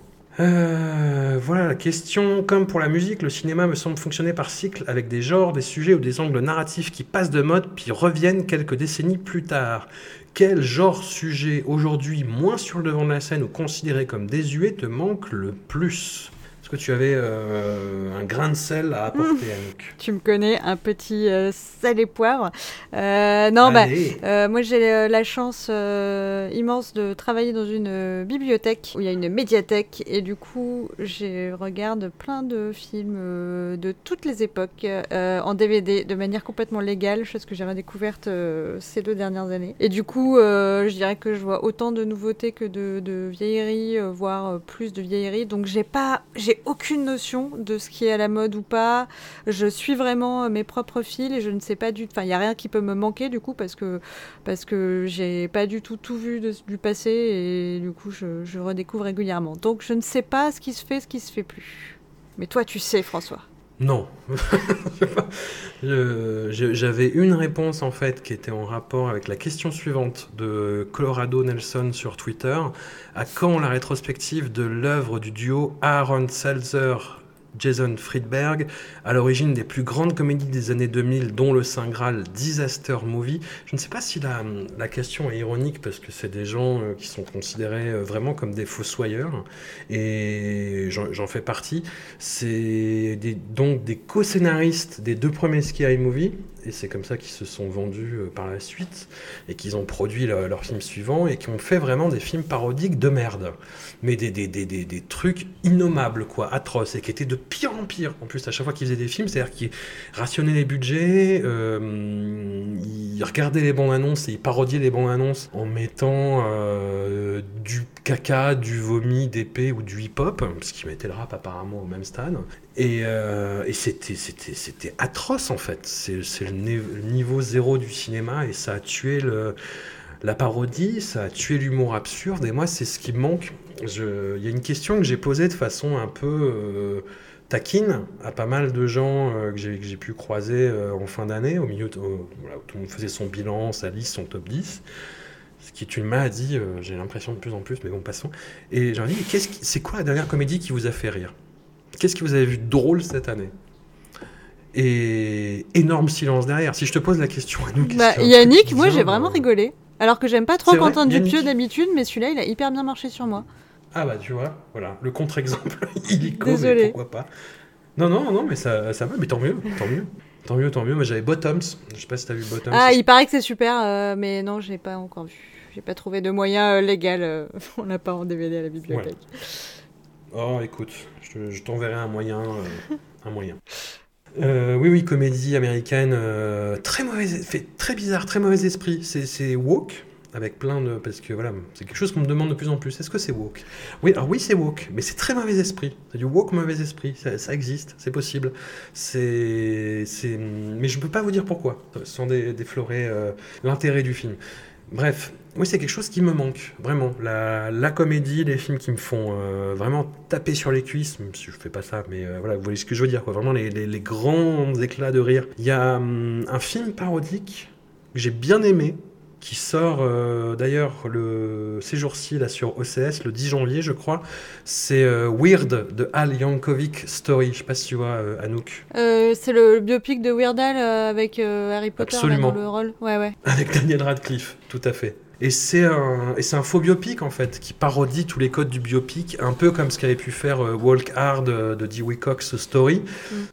Euh, voilà la question. Comme pour la musique, le cinéma me semble fonctionner par cycle avec des genres, des sujets ou des angles narratifs qui passent de mode puis reviennent quelques décennies plus tard. Quel genre sujet aujourd'hui moins sur le devant de la scène ou considéré comme désuet te manque le plus? Est-ce que tu avais euh, un grain de sel à apporter, <laughs> Anouk tu me connais, un petit euh, sel et poivre. Euh, non, bah, Allez. Euh, moi, j'ai la chance immense de travailler dans une bibliothèque où il y a une médiathèque et du coup, je regarde plein de films de toutes les époques en DVD de manière complètement légale, chose que j'ai redécouverte euh, ces deux dernières années. Et du coup, je dirais que je vois autant de nouveautés que de, de vieilleries, voire plus de vieilleries. Donc, j'ai pas, j'ai aucune notion de ce qui est à la mode ou pas. Je suis vraiment euh, mes propres fils et je ne sais pas du. Enfin, il y a rien qui peut me manquer du coup parce que parce que j'ai pas du tout tout vu du passé et du coup je, je redécouvre régulièrement. Donc je ne sais pas ce qui se fait, ce qui se fait plus. Mais toi, tu sais, François. Non. <laughs> J'avais une réponse en fait qui était en rapport avec la question suivante de Colorado Nelson sur Twitter. À quand la rétrospective de l'œuvre du duo Aaron Seltzer Jason Friedberg, à l'origine des plus grandes comédies des années 2000, dont le Saint Graal Disaster Movie. Je ne sais pas si la, la question est ironique, parce que c'est des gens euh, qui sont considérés euh, vraiment comme des fossoyeurs, et j'en fais partie. C'est donc des co-scénaristes des deux premiers Sky Movie, et c'est comme ça qu'ils se sont vendus euh, par la suite, et qu'ils ont produit le- leurs films suivants, et qui ont fait vraiment des films parodiques de merde. Mais des, des, trucs innommables, quoi, atroces, et qui étaient de pire en pire. En plus, à chaque fois qu'ils faisaient des films, c'est-à-dire qu'ils rationnaient les budgets, euh, ils regardaient les bandes annonces et ils parodiaient les bandes annonces en mettant euh, du caca, du vomi, d'épée ou du hip-hop, parce qu'ils mettaient le rap apparemment au même stade. Et, euh, c'était, atroce en fait. C'est, le, ni- le niveau zéro du cinéma et ça a tué la parodie, ça a tué l'humour absurde. Et moi, c'est ce qui me manque. Il y a une question que j'ai posée de façon un peu euh, taquine à pas mal de gens euh, que, j'ai, pu croiser en fin d'année, au milieu, où tout le monde faisait son bilan, sa liste, son top 10. Ce qui est une maladie, j'ai l'impression de plus en plus, mais bon, passons. Et j'ai dit, qu'est-ce c'est quoi la dernière comédie qui vous a fait rire? Qu'est-ce que vous avez vu de drôle cette année? Et énorme silence derrière. Si je te pose la question à nous, qu'est-ce Bah, Yannick, moi j'ai vraiment euh, rigolé. Alors que j'aime pas trop Quentin Dupieux d'habitude, mais celui-là il a hyper bien marché sur moi. Ah bah tu vois, voilà, le contre-exemple <laughs> illico, mais Désolé. pourquoi pas. Non, non, non, mais ça, ça va, mais tant mieux, tant mieux. Tant mieux, tant mieux. Moi j'avais Bottoms, je sais pas si t'as vu Bottoms. Ah, il paraît que c'est super, euh, mais non, je l'ai pas encore vu. J'ai pas trouvé de moyen euh, légal. euh, <laughs> on l'a pas en DVD à la bibliothèque. Oh, écoute, je, je t'enverrai un moyen. euh, un moyen. Euh, oui, oui, comédie américaine, euh, très mauvaise, très bizarre, très mauvais esprit. C'est, woke, avec plein de. Parce que voilà, c'est quelque chose qu'on me demande de plus en plus. Est-ce que c'est woke? Oui, alors oui, c'est woke, mais c'est très mauvais esprit. C'est du woke mauvais esprit. Ça, existe, c'est possible. C'est, mais je ne peux pas vous dire pourquoi, sans dé- déflorer l'intérêt du film. Bref, oui, c'est quelque chose qui me manque, vraiment. La, la comédie, les films qui me font euh, vraiment taper sur les cuisses, même si je fais pas ça, mais euh, voilà, vous voyez ce que je veux dire, quoi. Vraiment les, les- les grands éclats de rire. Il y a hum, un film parodique que j'ai bien aimé, qui sort euh, d'ailleurs le, ces jours-ci là, sur OCS, le 10 janvier, je crois. C'est euh, Weird de Al Yankovic Story. Je sais pas si tu vois, euh, Anouk. C'est le, le biopic de Weird Al avec Harry Potter là, dans le rôle. Ouais, ouais. Avec Daniel Radcliffe, tout à fait. Et c'est un, et c'est un faux biopic en fait, qui parodie tous les codes du biopic, un peu comme ce qu'avait pu faire euh, Walk Hard euh, de Dewey Cox Story.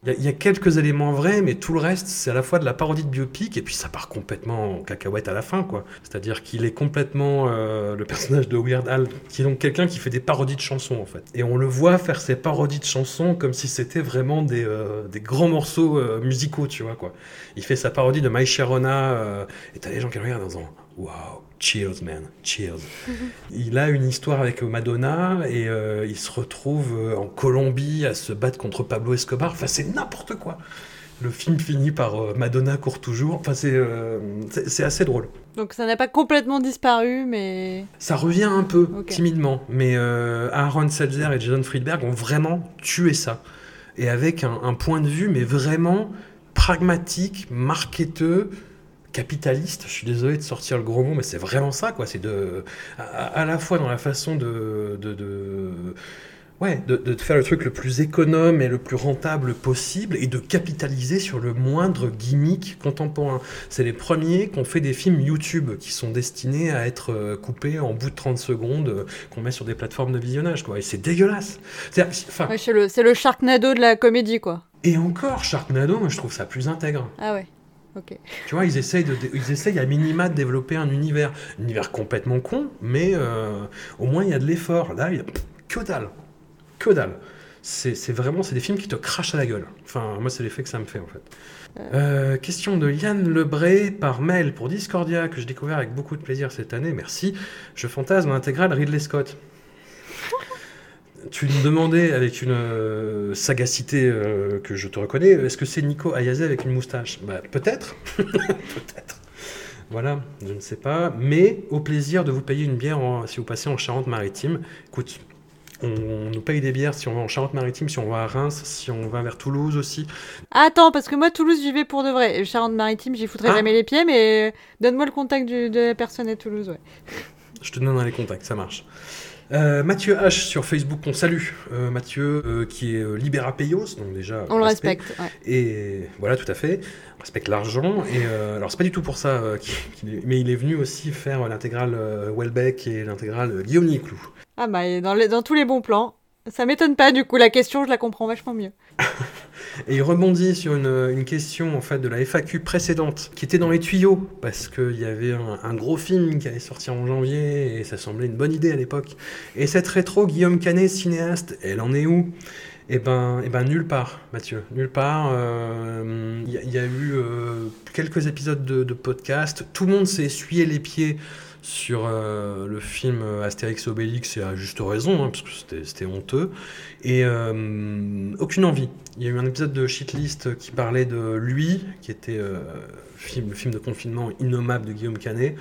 Il y, a- il y a quelques éléments vrais, mais tout le reste, c'est à la fois de la parodie de biopic, et puis ça part complètement en cacahuète à la fin, quoi. C'est-à-dire qu'il est complètement euh, le personnage de Weird Al, qui est donc quelqu'un qui fait des parodies de chansons en fait. Et on le voit faire ses parodies de chansons comme si c'était vraiment des, euh, des grands morceaux euh, musicaux, tu vois, quoi. Il fait sa parodie de My Sharona, euh, et t'as les gens qui regardent en disant Wow, cheers, man, cheers. <laughs> il a une histoire avec Madonna et euh, il se retrouve euh, en Colombie à se battre contre Pablo Escobar. Enfin, c'est n'importe quoi. Le film finit par euh, Madonna court toujours. Enfin, c'est euh, assez drôle. Donc ça n'a pas complètement disparu, mais. Ça revient un peu, timidement, mais Aaron Seltzer et Jason Friedberg ont vraiment tué ça. Et avec un, un point de vue, mais vraiment pragmatique, marketeux, capitaliste. Je suis désolé de sortir le gros mot, mais c'est vraiment ça, quoi. C'est de, à, à la fois dans la façon de, de, de- ouais, de, de faire le truc le plus économe et le plus rentable possible, et de capitaliser sur le moindre gimmick contemporain. C'est les premiers qui ont fait des films YouTube qui sont destinés à être euh, coupés en bout de 30 secondes, euh, qu'on met sur des plateformes de visionnage, quoi. Et c'est dégueulasse. Enfin, Ouais, c'est le, c'est le Sharknado de la comédie, quoi. et encore, Sharknado, moi je trouve ça plus intègre. Ah ouais. Tu vois, ils essayent, de, ils essayent à minima de développer un univers. Un univers complètement con, mais euh, au moins il y a de l'effort. Là, il y a que dalle. Que dalle. C'est c'est vraiment, c'est des films qui te crachent à la gueule. Enfin, moi, c'est l'effet que ça me fait, en fait. Euh, question de Yann Lebré par mail pour Discordia, que j'ai découvert avec beaucoup de plaisir cette année. Merci. Je fantasme l'intégrale Ridley Scott. Tu me demandais avec une euh, sagacité euh, que je te reconnais, est-ce que c'est Nico Ayazé avec une moustache? Bah, Peut-être. <laughs> peut-être. Voilà, je ne sais pas. Mais au plaisir de vous payer une bière en- si vous passez en Charente-Maritime. Écoute, on, on nous paye des bières si on va en Charente-Maritime, si on va à Reims, si on va vers Toulouse aussi. Attends, parce que moi, Toulouse, j'y vais pour de vrai. Charente-Maritime, j'y foutrais Ah. jamais les pieds, mais donne-moi le contact du- de la personne à Toulouse, ouais. Je te donnerai les contacts, ça marche. Euh, Mathieu H sur Facebook, on salue. Euh, Mathieu euh, qui est Libera Payos, donc déjà. On le respect. respecte, ouais. Et voilà, tout à fait. On respecte l'argent. Et alors, c'est pas du tout pour ça est- mais il est venu aussi faire l'intégrale Welbeck et l'intégrale Guillaume Niclou. Ah bah, dans, les- dans tous les bons plans. Ça m'étonne pas, du coup, la question, je la comprends vachement mieux. <laughs> Et il rebondit sur une, question en fait de la FAQ précédente qui était dans les tuyaux parce qu'il y avait un, gros film qui allait sortir en janvier et ça semblait une bonne idée à l'époque. Et cette rétro Guillaume Canet cinéaste, elle en est où? Eh ben, eh ben nulle part, Mathieu, nulle part. Euh, Il y, a- il y a eu euh, quelques épisodes de, de podcast. Tout le monde s'est essuyé les pieds sur euh, le film Astérix Obélix et à juste raison, hein, parce que c'était- honteux. Et euh, aucune envie. Il y a eu un épisode de Shitlist qui parlait de lui, qui était euh, film, le film de confinement innommable de Guillaume Canet.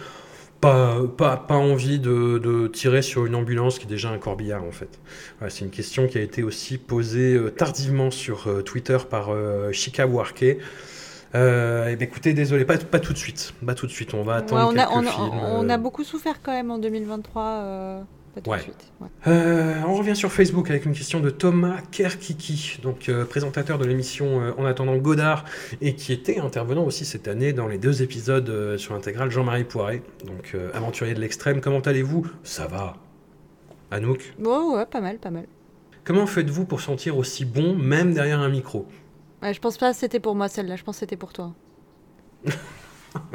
Pas, pas, pas envie de, de tirer sur une ambulance qui est déjà un corbillard en fait. C'est une question qui a été aussi posée tardivement sur Twitter par Chica Warke. Euh, eh ben, écoutez, désolé, pas, pas tout de suite. Pas tout de suite, on va Ouais, attendre on, a, on, a, films. on a euh, beaucoup souffert quand même en 2023. euh, pas tout Ouais. de suite. ouais. Euh, on revient sur Facebook avec une question de Thomas Kerkiki, donc euh, présentateur de l'émission euh, En attendant Godard et qui était intervenant aussi cette année dans les deux épisodes euh, sur l'intégrale Jean-Marie Poiret, donc euh, aventurier de l'extrême. Comment allez-vous? Ça va. Anouk, Bon, ouais, pas mal, pas mal. comment faites-vous pour sentir aussi bon même derrière un micro? Je pense pas que c'était pour moi celle-là, je pense que c'était pour toi. <laughs>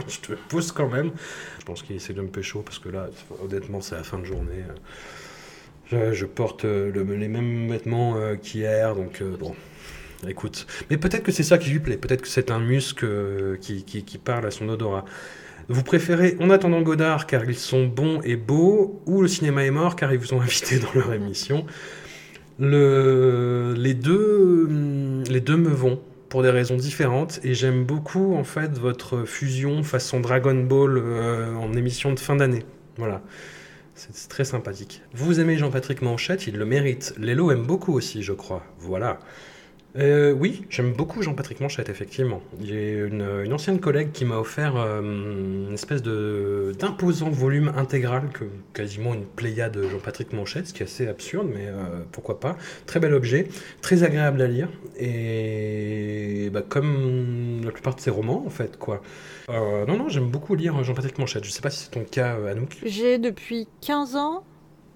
Je te pousse quand même. Je pense qu'il essaie de me pécho parce que là, honnêtement, c'est la fin de journée. Je, porte euh, le- les mêmes vêtements euh, qu'hier, donc euh, bon. Écoute, mais peut-être que c'est ça qui lui plaît. Peut-être que c'est un muscle qui, qui- qui parle à son odorat. Vous préférez En attendant Godard car ils sont bons et beaux, ou Le cinéma est mort car ils vous ont <laughs> invité dans leur émission. Le, les, deux, hum, les deux me vont pour des raisons différentes et j'aime beaucoup en fait votre fusion façon Dragon Ball euh, en émission de fin d'année. Voilà. C'est très sympathique. Vous aimez Jean-Patrick Manchette, il le mérite. Lélo aime beaucoup aussi, je crois. Voilà. Euh, oui, j'aime beaucoup Jean-Patrick Manchette, effectivement. J'ai une, une ancienne collègue qui m'a offert euh, une espèce d'imposant volume intégral, que, quasiment une pléiade de Jean-Patrick Manchette, ce qui est assez absurde, mais euh, pourquoi pas. Très bel objet, très agréable à lire, et bah, comme la plupart de ses romans, en fait, quoi. Non, non, j'aime beaucoup lire Jean-Patrick Manchette. Je sais pas si c'est ton cas, Anouk. J'ai depuis 15 ans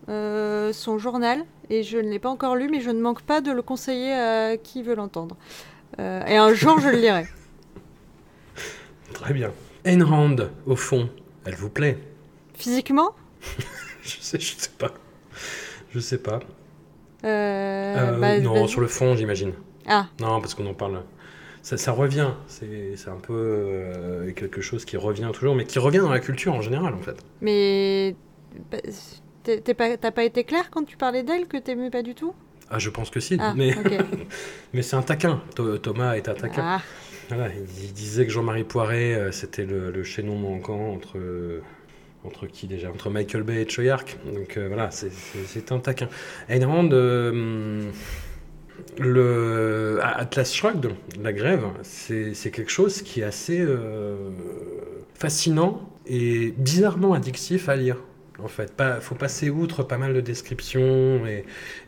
son journal et je ne l'ai pas encore lu, mais je ne manque pas de le conseiller à qui veut l'entendre. Euh, et un jour, je le lirai. <laughs> Très bien. Ayn Rand, au fond, elle vous plaît? Physiquement? <laughs> Je sais, je sais pas. Je sais pas. euh, Euh, bah, non, sur le fond, j'imagine. Ah, Non, parce qu'on en parle. Ça, ça revient. C'est c'est un peu euh, quelque chose qui revient toujours, mais qui revient dans la culture en général, en fait. mais bah, pas- t'as pas été clair quand tu parlais d'elle que t'aimais pas du tout? Ah, je pense que si. Ah, mais <laughs> c'est un taquin. Tho- Thomas est un taquin. Ah, Voilà, il, disait que Jean-Marie Poiret, euh, c'était le, le chaînon manquant entre. euh, entre qui déjà? Entre Michael Bay et Choyark. Donc euh, voilà, c'est- un taquin. Ayn Rand, euh, le Atlas Shrugged, la grève, c'est c'est quelque chose qui est assez euh, fascinant et bizarrement addictif à lire. En fait, pas, faut passer outre pas mal de descriptions et,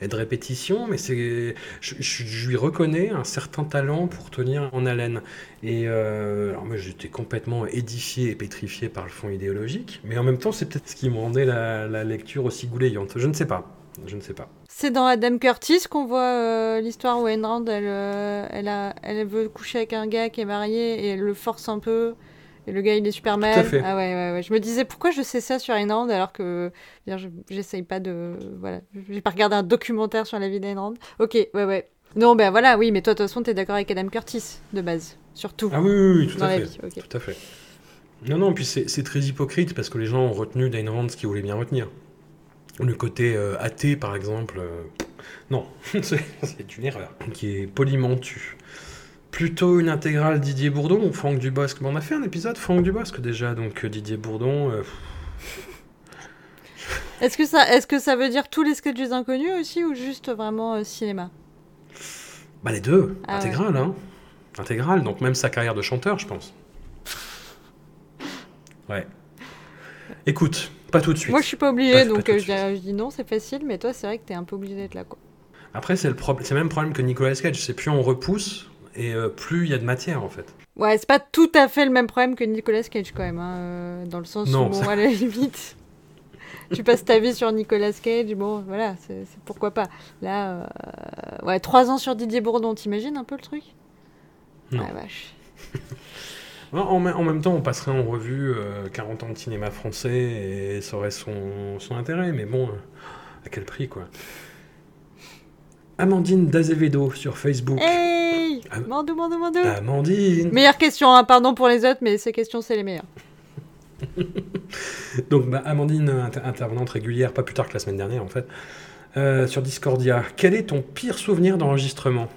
de répétitions, mais c'est, je, lui reconnais un certain talent pour tenir en haleine. Et euh, alors moi, j'étais complètement édifié et pétrifié par le fond idéologique, mais en même temps, c'est peut-être ce qui me rendait la, lecture aussi goulayante. Je ne sais pas. Je ne sais pas. C'est dans Adam Curtis qu'on voit euh, l'histoire où Ayn elle, euh, elle veut coucher avec un gars qui est marié et elle le force un peu. Et le gars, il est super mal. à fait. Ah ouais, ouais, ouais. Je me disais pourquoi je sais ça sur Ayn Rand alors que je- j'essaye pas de. Voilà. J'ai pas regardé un documentaire sur la vie d'Ayn Rand. Ok, ouais, ouais. Non, ben voilà, oui, mais toi, de toute façon, t'es d'accord avec Adam Curtis, de base. Surtout. Ah oui, oui, oui, tout à fait. vie, ok. Tout à fait. Non, non, puis c'est très hypocrite parce que les gens ont retenu d'Ayn Rand ce qu'ils voulaient bien retenir. Le côté euh, athée, par exemple, euh, Non, <laughs> c'est une erreur. Qui est poliment tu. Plutôt une intégrale Didier Bourdon ou Franck Dubosc? Bon, On a fait un épisode Franck Dubosc déjà, donc euh, Didier Bourdon. euh, Est-ce que, ça, est que ça veut dire tous les sketchs des inconnus aussi ou juste vraiment euh, cinéma? Bah les deux, Ah ouais. intégrale, hein. Intégrale, donc même sa carrière de chanteur, je pense. Ouais. Écoute, pas tout de suite. Moi, je suis pas pas donc euh, je, dis, je dis non, c'est facile, mais toi, c'est vrai que t'es un peu obligé d'être là, quoi. Après, c'est le, prob- c'est le même problème que Nicolas Cage, c'est plus on repousse et euh, plus il y a de matière en fait. Ouais, c'est pas tout à fait le même problème que Nicolas Cage, quand même, hein, euh, dans le sens Non, où, bon, ça- à la limite, <laughs> tu passes ta vie sur Nicolas Cage, bon, voilà, c'est pourquoi pas. Là, euh, ouais, trois ans sur Didier Bourdon, t'imagines un peu le truc? Non. Ah, vache. <laughs> En, même- temps, on passerait en revue euh, 40 ans de cinéma français et ça aurait son, son intérêt, mais bon, à quel prix quoi? Amandine d'Azevedo sur Facebook. Hey Mandou, Mandou, Mandou Amandine Meilleure question, hein, pardon pour les autres, mais ces questions, c'est les meilleures. <laughs> Donc, bah, Amandine, inter- intervenante régulière, pas plus tard que la semaine dernière en fait, euh, sur Discordia. Quel est ton pire souvenir d'enregistrement?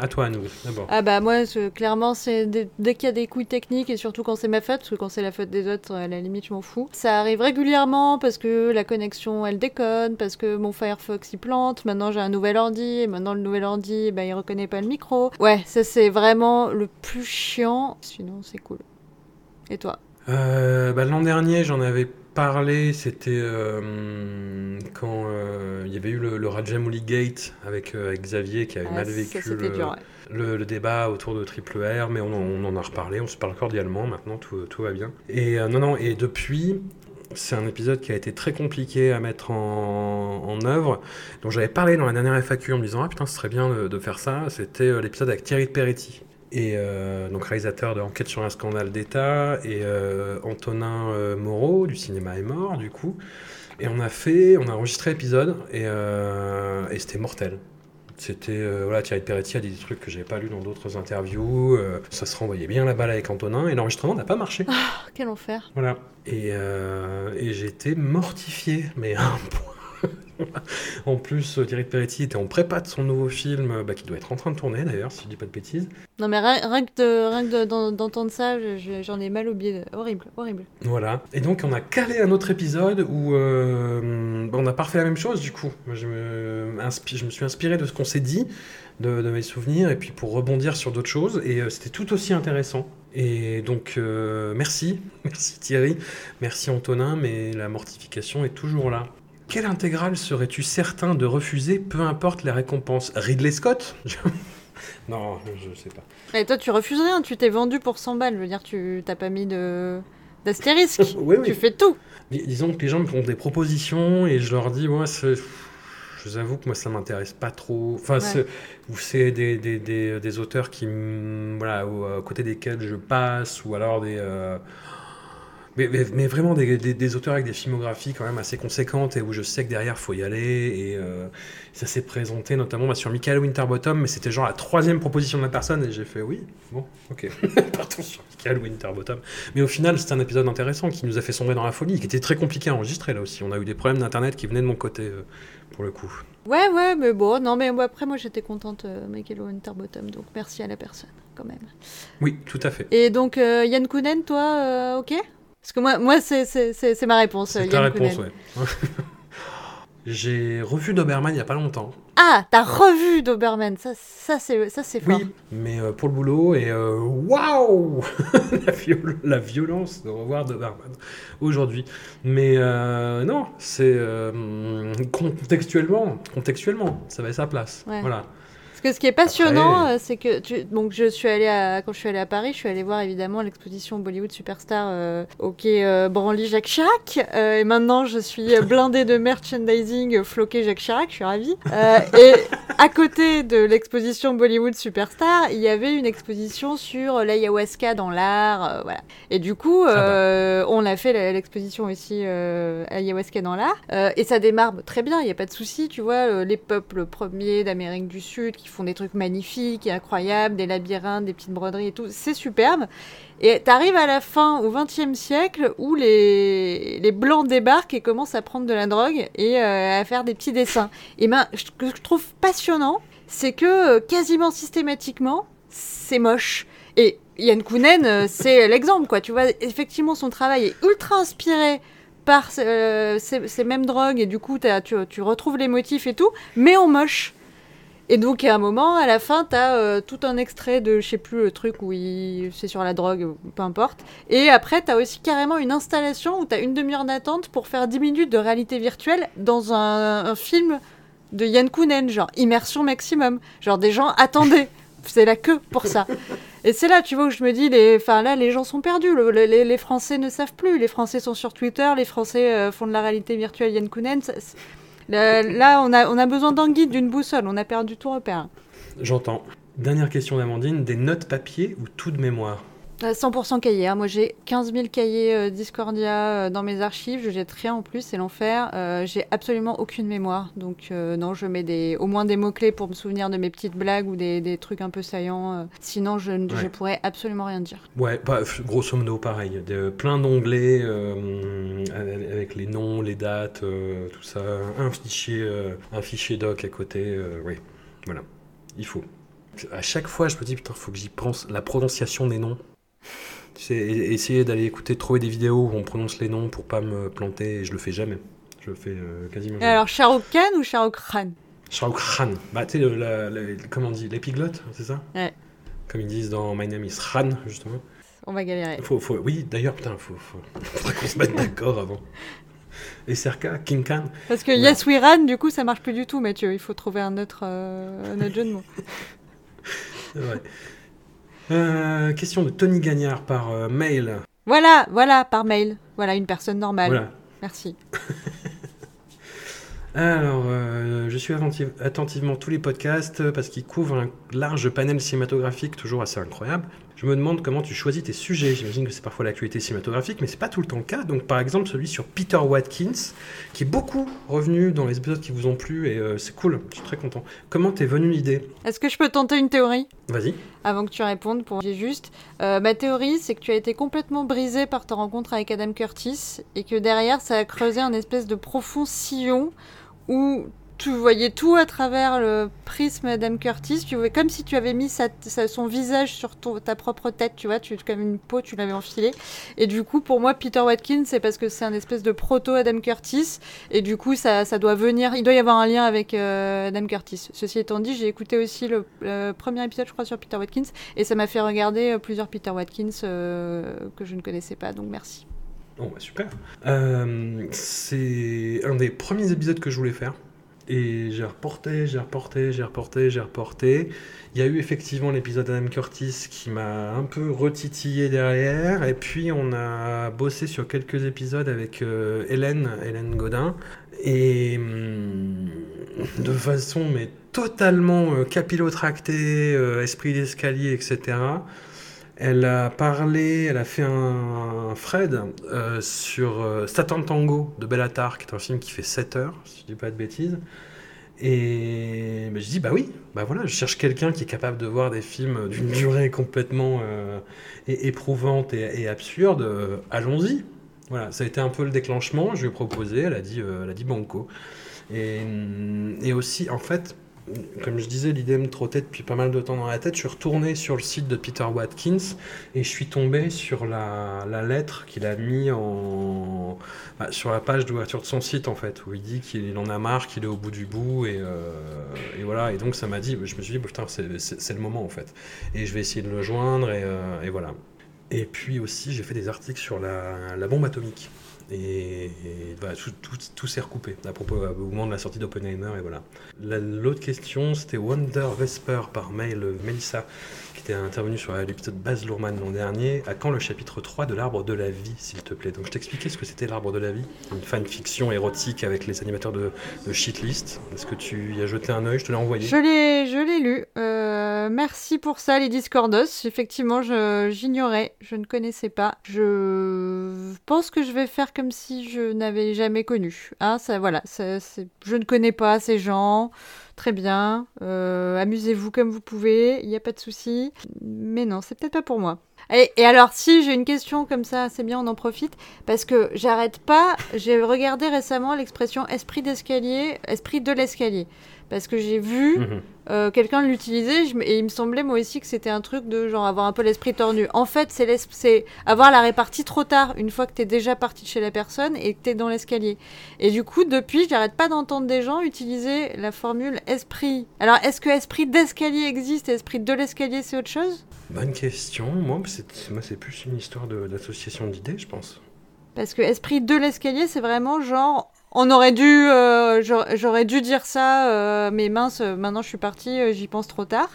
À toi, à nous, d'abord. Ah bah moi, c'est- clairement, c'est dès, dès qu'il y a des couilles techniques et surtout quand c'est ma faute, parce que quand c'est la faute des autres, à la limite, je m'en fous. Ça arrive régulièrement parce que la connexion, elle déconne, parce que mon Firefox, il plante. Maintenant, j'ai un nouvel ordi, et maintenant, le nouvel ordi, bah, il reconnaît pas le micro. Ouais, ça, c'est vraiment le plus chiant. Sinon, c'est cool. Et toi? Euh, bah, L'an dernier, j'en avais parlé, c'était euh, quand euh, il y avait eu le, le Rajamouli Gate avec, euh, avec Xavier qui avait Ah, mal vécu le, dur, ouais. le- le débat autour de Triple R, mais on, en- on en a reparlé, on se parle cordialement maintenant, tout, tout va bien. Et non, non, et depuis, c'est un épisode qui a été très compliqué à mettre en, en œuvre, dont j'avais parlé dans la dernière FAQ en me disant Ah putain, ce serait bien de, de faire ça. C'était l'épisode avec Thierry Peretti. Et euh, donc réalisateur de Enquête sur un scandale d'État et euh, Antonin euh, Moreau du cinéma est mort du coup et on a fait on a enregistré l'épisode et, euh, et c'était mortel c'était voilà Thierry Peretti a dit des trucs que j'avais pas lu dans d'autres interviews ça se renvoyait bien la balle avec Antonin et l'enregistrement n'a pas marché Oh, quel enfer. voilà. Et, et j'étais mortifié, mais un. En plus, Thierry Peretti était en prépa de son nouveau film, bah, qui doit être en train de tourner d'ailleurs, si je dis pas de bêtises. Non, mais rien, rien que de- d'entendre ça, je- je- j'en ai mal au biais. Horrible, horrible. Voilà. Et donc, on a calé un autre épisode où euh, bah, on n'a pas refait la même chose du coup. Je me, inspi- je me suis inspiré de ce qu'on s'est dit, de, de mes souvenirs, et puis pour rebondir sur d'autres choses. Et euh, c'était tout aussi intéressant. Et donc, euh, merci. <laughs> Merci Thierry. Merci Antonin, mais la mortification est toujours là. Quelle intégrale serais-tu certain de refuser, peu importe les récompenses? Ridley Scott? <laughs> Non, je sais pas. Et toi, tu refuses rien, tu t'es vendu pour 100 balles. Je veux dire, tu t'as pas mis de d'astérisque. <laughs> Oui, oui. Tu fais tout. Dis- Disons que les gens me font des propositions et je leur dis, moi, je vous avoue que moi, ça m'intéresse pas trop. Enfin, Ouais. c'est- des, des, des, des auteurs qui, voilà, à côté desquels je passe, ou alors des. euh, mais, mais- mais vraiment des, des- des auteurs avec des filmographies quand même assez conséquentes et où je sais que derrière faut y aller et euh, ça s'est présenté notamment bah, sur Michael Winterbottom mais c'était genre la troisième proposition de la personne et j'ai fait oui bon ok. <laughs> Partons sur Michael Winterbottom. Mais au final c'était un épisode intéressant qui nous a fait sombrer dans la folie qui était très compliqué à enregistrer là aussi. On a eu des problèmes d'internet qui venaient de mon côté euh, pour le coup. Ouais, ouais, mais bon, non, mais après, moi, j'étais contente, euh, Michael Winterbottom, donc merci à la personne, quand même. oui tout à fait. Et donc, Yann Kounen, toi, ok? Parce que moi, moi c'est- ma réponse, c'est ta réponse ouais <laughs> j'ai revu Doberman il y a pas longtemps Ah, t'as revu Doberman, ça, ça c'est ça, c'est. Oui, mais euh, pour le boulot, et euh, waouh <laughs> la, viol- la violence de revoir Doberman aujourd'hui. Mais euh, non, c'est euh, contextuellement, contextuellement, ça va à sa place. Ouais. Voilà. Parce que ce qui est passionnant, Après- euh, c'est que tu... donc je suis allée à... quand je suis allée à Paris, je suis allée voir évidemment l'exposition Bollywood Superstar euh, au quai euh, Branly Jacques Chirac. Euh, et maintenant, je suis blindée de merchandising euh, floqué Jacques Chirac. Je suis ravie. Euh, et à côté de l'exposition Bollywood Superstar, il y avait une exposition sur l'ayahuasca dans l'art. euh, voilà. Et du coup, euh, on a fait l'exposition aussi euh, ayahuasca dans l'art. Euh, et ça démarre très bien, il n'y a pas de souci. Tu vois, euh, les peuples premiers d'Amérique du Sud qui font des trucs magnifiques et incroyables, des labyrinthes, des petites broderies et tout. C'est superbe. Et t'arrives à la fin, au XXe siècle, où les, les blancs débarquent et commencent à prendre de la drogue et euh, à faire des petits dessins. Et ben, ce que je trouve passionnant, c'est que euh, quasiment systématiquement, c'est moche. Et Yann Kounen, euh, c'est l'exemple, quoi. Tu vois, effectivement, son travail est ultra inspiré par ces, mêmes drogues et du coup, tu, tu retrouves les motifs et tout, mais en moche. Et donc, à un moment, à la fin, t'as euh, tout un extrait de, je sais plus, le truc où il... c'est sur la drogue, ou peu importe. Et après, t'as aussi carrément une installation où t'as une demi-heure d'attente pour faire 10 minutes de réalité virtuelle dans un, un film de Yann Kounen, genre immersion maximum. Genre des gens attendaient. <laughs> C'est la queue pour ça. Et c'est là, tu vois, où je me dis, les... enfin, là, les gens sont perdus. Le- le- les, les Français ne savent plus. Les Français sont sur Twitter. Les Français euh, font de la réalité virtuelle Yann Kounen. Là, on, a, on a besoin d'un guide, d'une boussole. On a perdu tout repère. J'entends. Dernière question d'Amandine, des notes papier ou tout de mémoire? 100% cahier. hein. Moi, j'ai 15 000 cahiers euh, Discordia euh, dans mes archives. Je jette rien en plus, c'est l'enfer. Euh, j'ai absolument aucune mémoire. Donc, euh, non, je mets des, au moins des mots-clés pour me souvenir de mes peties blagues ou des, des trucs un peu saillants. euh. Sinon, je, ne- Ouais. pourrais absolument rien dire. Ouais, bah, grosso modo pareil. De, plein d'onglets euh, avec les noms, les dates, euh, tout ça. Un fichier, euh, un fichier doc à côté. euh, oui, voilà. Il faut. À chaque fois, je me dis, putain, faut que j'y pense. La prononciation des noms. C'est essayer d'aller écouter, trouver des vidéos où on prononce les noms pour pas me planter. Et je le fais jamais. Je le fais euh, quasiment jamais. alors, Shahrukh Khan ou Shahrukh Khan? Shao Khan. Bah, tu sais, le- la- la- comment on dit L'épiglotte, c'est ça? Ouais. Comme ils disent dans My Name is Khan, justement. On va galérer. Faut, faut, oui, d'ailleurs, putain, faut, faut, faudrait qu'on se mette d'accord avant. Et Serka, King Khan. Parce que Ouais. Yes We Ran, du coup, ça marche plus du tout, Mathieu. Il faut trouver un autre, euh, un autre jeu de mots. <laughs> vrai. Euh, question de Tony Gagnard par euh, mail. Voilà, voilà, par mail. Voilà, une personne normale. Voilà. Merci. <laughs> Alors, euh, je suis attentive- attentivement tous les podcasts parce qu'ils couvrent un large panel cinématographique toujours assez incroyable. Je me demande comment tu choisis tes sujets. J'imagine que c'est parfois l'actualité cinématographique, mais c'est pas tout le temps le cas. Donc, par exemple, celui sur Peter Watkins, qui est beaucoup revenu dans les épisodes qui vous ont plu, et euh, c'est cool. Je suis très content. Comment t'es venue l'idée? Est-ce que je peux tenter une théorie? Vas-y. avant que tu répondes pour j'ai juste Euh, ma théorie c'est que tu as été complètement brisé par ta rencontre avec Adam Curtis et que derrière ça a creusé un espèce de profond sillon où tu voyais tout à travers le prisme Adam Curtis, tu voyais comme si tu avais mis son visage sur ta propre tête, tu vois, tu, comme une peau, tu l'avais enfilé. Et du coup, pour moi, Peter Watkins, c'est parce que c'est un espèce de proto Adam Curtis, et du coup, ça, doit venir, il doit y avoir un lien avec euh, Adam Curtis. Ceci étant dit, j'ai écouté aussi le, premier épisode, je crois, sur Peter Watkins, et ça m'a fait regarder euh, plusieurs Peter Watkins euh, que je ne connaissais pas, donc merci. Bah, super. C'est un des premiers épisodes que je voulais faire. Et j'ai reporté, j'ai reporté, j'ai reporté, j'ai reporté. Il y a eu effectivement l'épisode Adam Curtis qui m'a un peu retitillé derrière. Et puis on a bossé sur quelques épisodes avec euh, Hélène, Hélène Godin. Et hum, de façon mais totalement euh, capillotractée, euh, esprit d'escalier, etc. Elle a parlé, elle a fait un, Fred euh, sur euh, Satan Tango de Bellatar, qui est un film qui fait 7 heures, si je dis pas de bêtises. Et je dis, bah oui, bah voilà, je cherche quelqu'un qui est capable de voir des films d'une durée complètement euh, éprouvante et, absurde. Allons-y. Voilà, ça a été un peu le déclenchement. Je lui ai proposé, elle a dit, elle banco. Et aussi, en fait, comme je disais, l'idée me trottait depuis pas mal de temps dans la tête. Je suis retourné sur le site de Peter Watkins et je suis tombé sur la, lettre qu'il a mis bah, sur la page d'ouverture de son site en fait, où il dit qu'il en a marre, qu'il est au bout du bout et, euh, voilà. Et donc ça m'a dit, je me suis dit, putain, c'est- le moment en fait. Et je vais essayer de le joindre et, euh, voilà. Et puis aussi, j'ai fait des articles sur la bombe atomique. Et, bah, tout, s'est recoupé à propos au moment de la sortie d'Oppenheimer et voilà. La- L'autre question, c'était Wonder Vesper par mail, Melissa, qui était intervenue sur l'épisode Baz Luhrmann l'an dernier. À quand le chapitre 3 de l'arbre de la vie, s'il te plaît Donc je t'expliquais ce que c'était l'arbre de la vie, une fanfiction érotique avec les animateurs de, de Shitlist. Est-ce que tu y as jeté un œil? Je te l'ai envoyé. Je l'ai, je l'ai lu. Euh, merci pour ça, les Discordos. Effectivement, j'ignorais, je ne connaissais pas. Je pense que je vais faire comme si je n'avais jamais connu. Hein, ça, voilà, ça, je ne connais pas ces gens. Très bien. Euh, Amusez-vous comme vous pouvez, il n'y a pas de souci. Mais non, c'est peut-être pas pour moi. Et, et alors, si j'ai une question comme ça, c'est bien, on en profite. Parce que j'arrête pas. J'ai regardé récemment l'expression esprit d'escalier, esprit de l'escalier. Parce que j'ai vu Mhm. euh, quelqu'un l'utiliser et il me semblait moi aussi que c'était un truc de genre avoir un peu l'esprit tordu. En fait, c'est avoir la répartie trop tard, une fois que t'es déjà parti de chez la personne et que t'es dans l'escalier. Et du coup, depuis, j'arrête pas d'entendre des gens utiliser la formule esprit. Alors, est-ce que esprit d'escalier existe et esprit de l'escalier c'est autre chose? Bonne question. Moi, c'est plus une histoire d'association d'idées, je pense. Parce que esprit de l'escalier, c'est vraiment genre. On aurait dû, euh, j'aurais dû dire ça, euh, mais mince, euh, maintenant je suis partie, euh, j'y pense trop tard.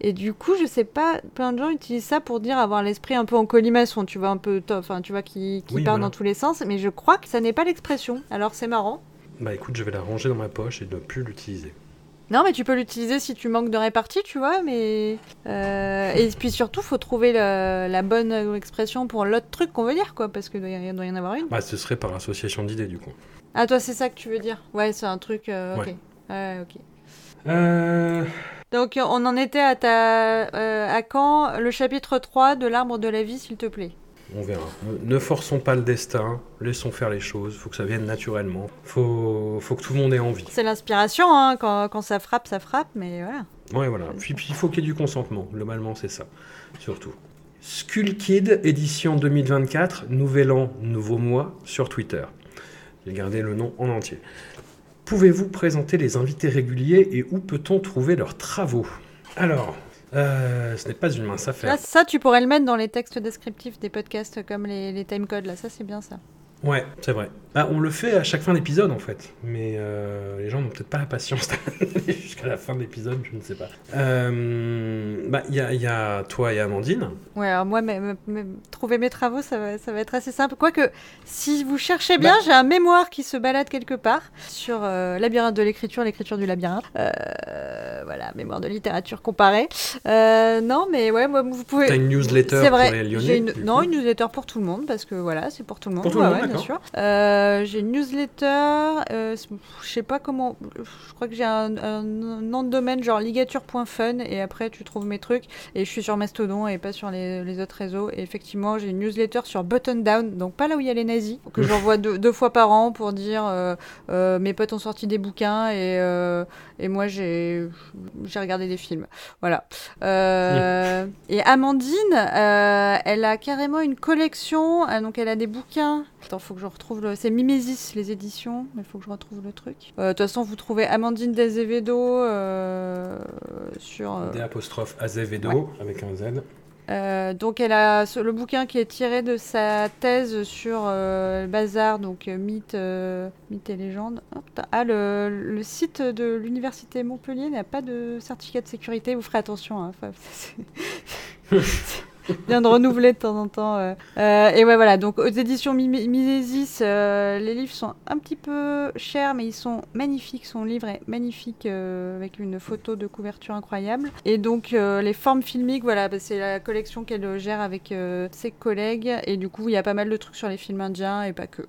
Et du coup, je sais pas, plein de gens utilisent ça pour dire avoir l'esprit un peu en colimaçon, tu vois, un peu enfin, tu vois, qui, qui Oui, part voilà. dans tous les sens, mais je crois que ça n'est pas l'expression. Alors c'est marrant. Bah écoute, je vais la ranger dans ma poche et ne plus l'utiliser. Non, mais tu peux l'utiliser si tu manques de répartie, tu vois, mais. euh, Et puis surtout, faut trouver le- la bonne expression pour l'autre truc qu'on veut dire, quoi, parce qu'il doit, y- doit y en avoir une. Bah ce serait par association d'idées, du coup. Ah, toi, c'est ça que tu veux dire Ouais, c'est un truc. euh, ok. Ouais. Ouais, ok. Euh... Donc, on en était à ta. à quand le chapitre 3 de l'arbre de la vie, s'il te plaît? On verra. Ne- forçons pas le destin, laissons faire les choses, faut que ça vienne naturellement. Faut, faut que tout le monde ait envie. C'est l'inspiration, hein. Quand, quand ça frappe, ça frappe, mais voilà. Ouais, voilà. Puis, puis il faut qu'il y ait du consentement, globalement, c'est ça, surtout. Skull Kid, édition 2024, nouvel an, nouveau mois, sur Twitter. J'ai gardé le nom en entier. Pouvez-vous présenter les invités réguliers et où peut-on trouver leurs travaux? Alors, euh, ce n'est pas une mince affaire. Là, ça, tu pourrais le mettre dans les textes descriptifs des podcasts comme les, les timecodes, là. Ça, c'est bien ça. Ouais, c'est vrai. Bah, on le fait à chaque fin d'épisode en fait, mais euh, les gens n'ont peut-être pas la patience d'aller <laughs> jusqu'à la fin de l'épisode, je ne sais pas. Euh, bah, il y a, y a toi et Amandine. Ouais, alors moi, trouver mes travaux, ça va, ça va être assez simple. Quoique, si vous cherchez bien, Bah. j'ai un mémoire qui se balade quelque part sur euh, Labyrinthe de l'écriture, l'écriture du labyrinthe. Euh, voilà, mémoire de littérature comparée. Non, mais ouais, moi, vous pouvez. T'as une newsletter C'est pour vrai. les Lyonnais une... Non, une newsletter pour tout le monde, parce que voilà, c'est pour tout le monde. Pour tout le monde, ouais, bien sûr. Euh, j'ai une newsletter, euh, je sais pas comment. Je crois que j'ai un, un nom de domaine genre ligature.fun, et après tu trouves mes trucs. Et je suis sur Mastodon et pas sur les, les autres réseaux. Et effectivement, j'ai une newsletter sur Button Down, donc pas là où il y a les nazis, que j'envoie deux, deux fois par an pour dire euh, mes potes ont sorti des bouquins et, et moi j'ai regardé des films. Voilà. Euh, Et Amandine, elle a carrément une collection, donc elle a des bouquins. Attends, faut que je retrouve le. C'est Mimesis, les éditions, mais il faut que je retrouve le truc. Euh, De toute façon, vous trouvez Amandine Dezevedo euh, sur. euh, D apostrophe Azevedo Ouais. avec un Z. euh, donc elle a le bouquin qui est tiré de sa thèse sur euh, le bazar, donc mythe, euh, mythe et légende. Ah, le, le site de l'université Montpellier n'a pas de certificat de sécurité, vous ferez attention. Hein, <laughs> <laughs> <laughs> bien de renouveler de temps en temps. euh. Euh, et ouais, voilà, donc aux éditions Mimesis, euh, les livres sont un petit peu chers, mais ils sont magnifiques. Son livre est magnifique, avec une photo de couverture incroyable. Et donc, les formes filmiques, voilà, bah, c'est la collection qu'elle gère avec ses collègues. Et du coup, il y a pas mal de trucs sur les films indiens, et pas que.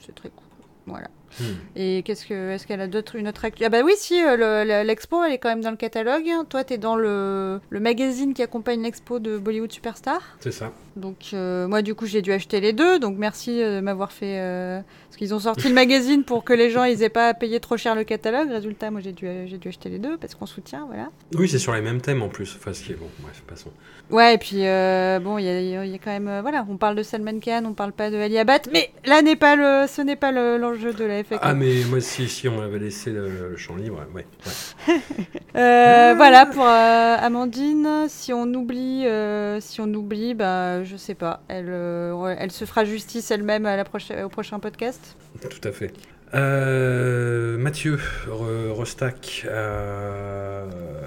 C'est très cool. Voilà. Hmm. Et qu'est-ce que est-ce qu'elle a d'autres une autre actu Ah bah oui si euh, le- le- l'expo elle est quand même dans le catalogue. Toi t'es dans le, le magazine qui accompagne l'expo de Bollywood Superstar. C'est ça. Donc euh, moi du coup j'ai dû acheter les deux. Donc merci euh, de m'avoir fait euh, parce qu'ils ont sorti le <laughs> magazine pour que les gens ils aient pas à payer trop cher le catalogue. Résultat moi j'ai dû j'ai dû acheter les deux parce qu'on soutient voilà. Oui, c'est sur les mêmes thèmes en plus. Enfin, ce qui est bon, bref, passons. Ouais et puis euh, bon il y a, il y a quand même euh, voilà on parle de Salman Khan on parle pas de Ali Abad mais là n'est pas le ce n'est pas le- l'enjeu de la FAQ. Ah, mais moi, si, si on m'avait laissé le, le champ libre, ouais. ouais. <laughs> Euh, voilà pour Amandine. Si on oublie, si on oublie, bah je sais pas. Elle, elle se fera justice elle-même à la prochaine, au prochain podcast. Tout à fait. Euh, Mathieu Re-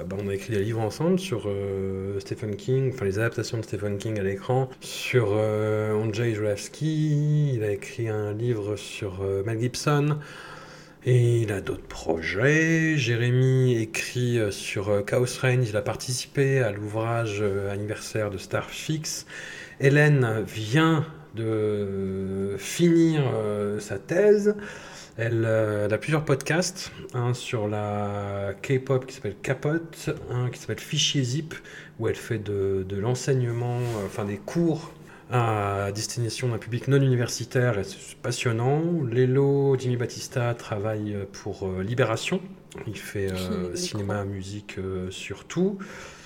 bah, on a écrit des livres ensemble sur euh, Stephen King, enfin les adaptations de Stephen King à l'écran, sur euh, Andrzej Zulawski, il a écrit un livre sur Mel Gibson, Et il a d'autres projets. Jérémy écrit sur Chaos Range. Il a participé à l'ouvrage anniversaire de Starfix. Hélène vient de finir sa thèse. Elle, a plusieurs podcasts, un sur la K-pop qui s'appelle Capote, un qui s'appelle Fichier Zip, où elle fait de, de l'enseignement, enfin des cours à destination d'un public non universitaire et c'est passionnant. Lélo Jimmy Battista travaille pour euh, Libération. Il fait euh, cinéma, musique euh, surtout.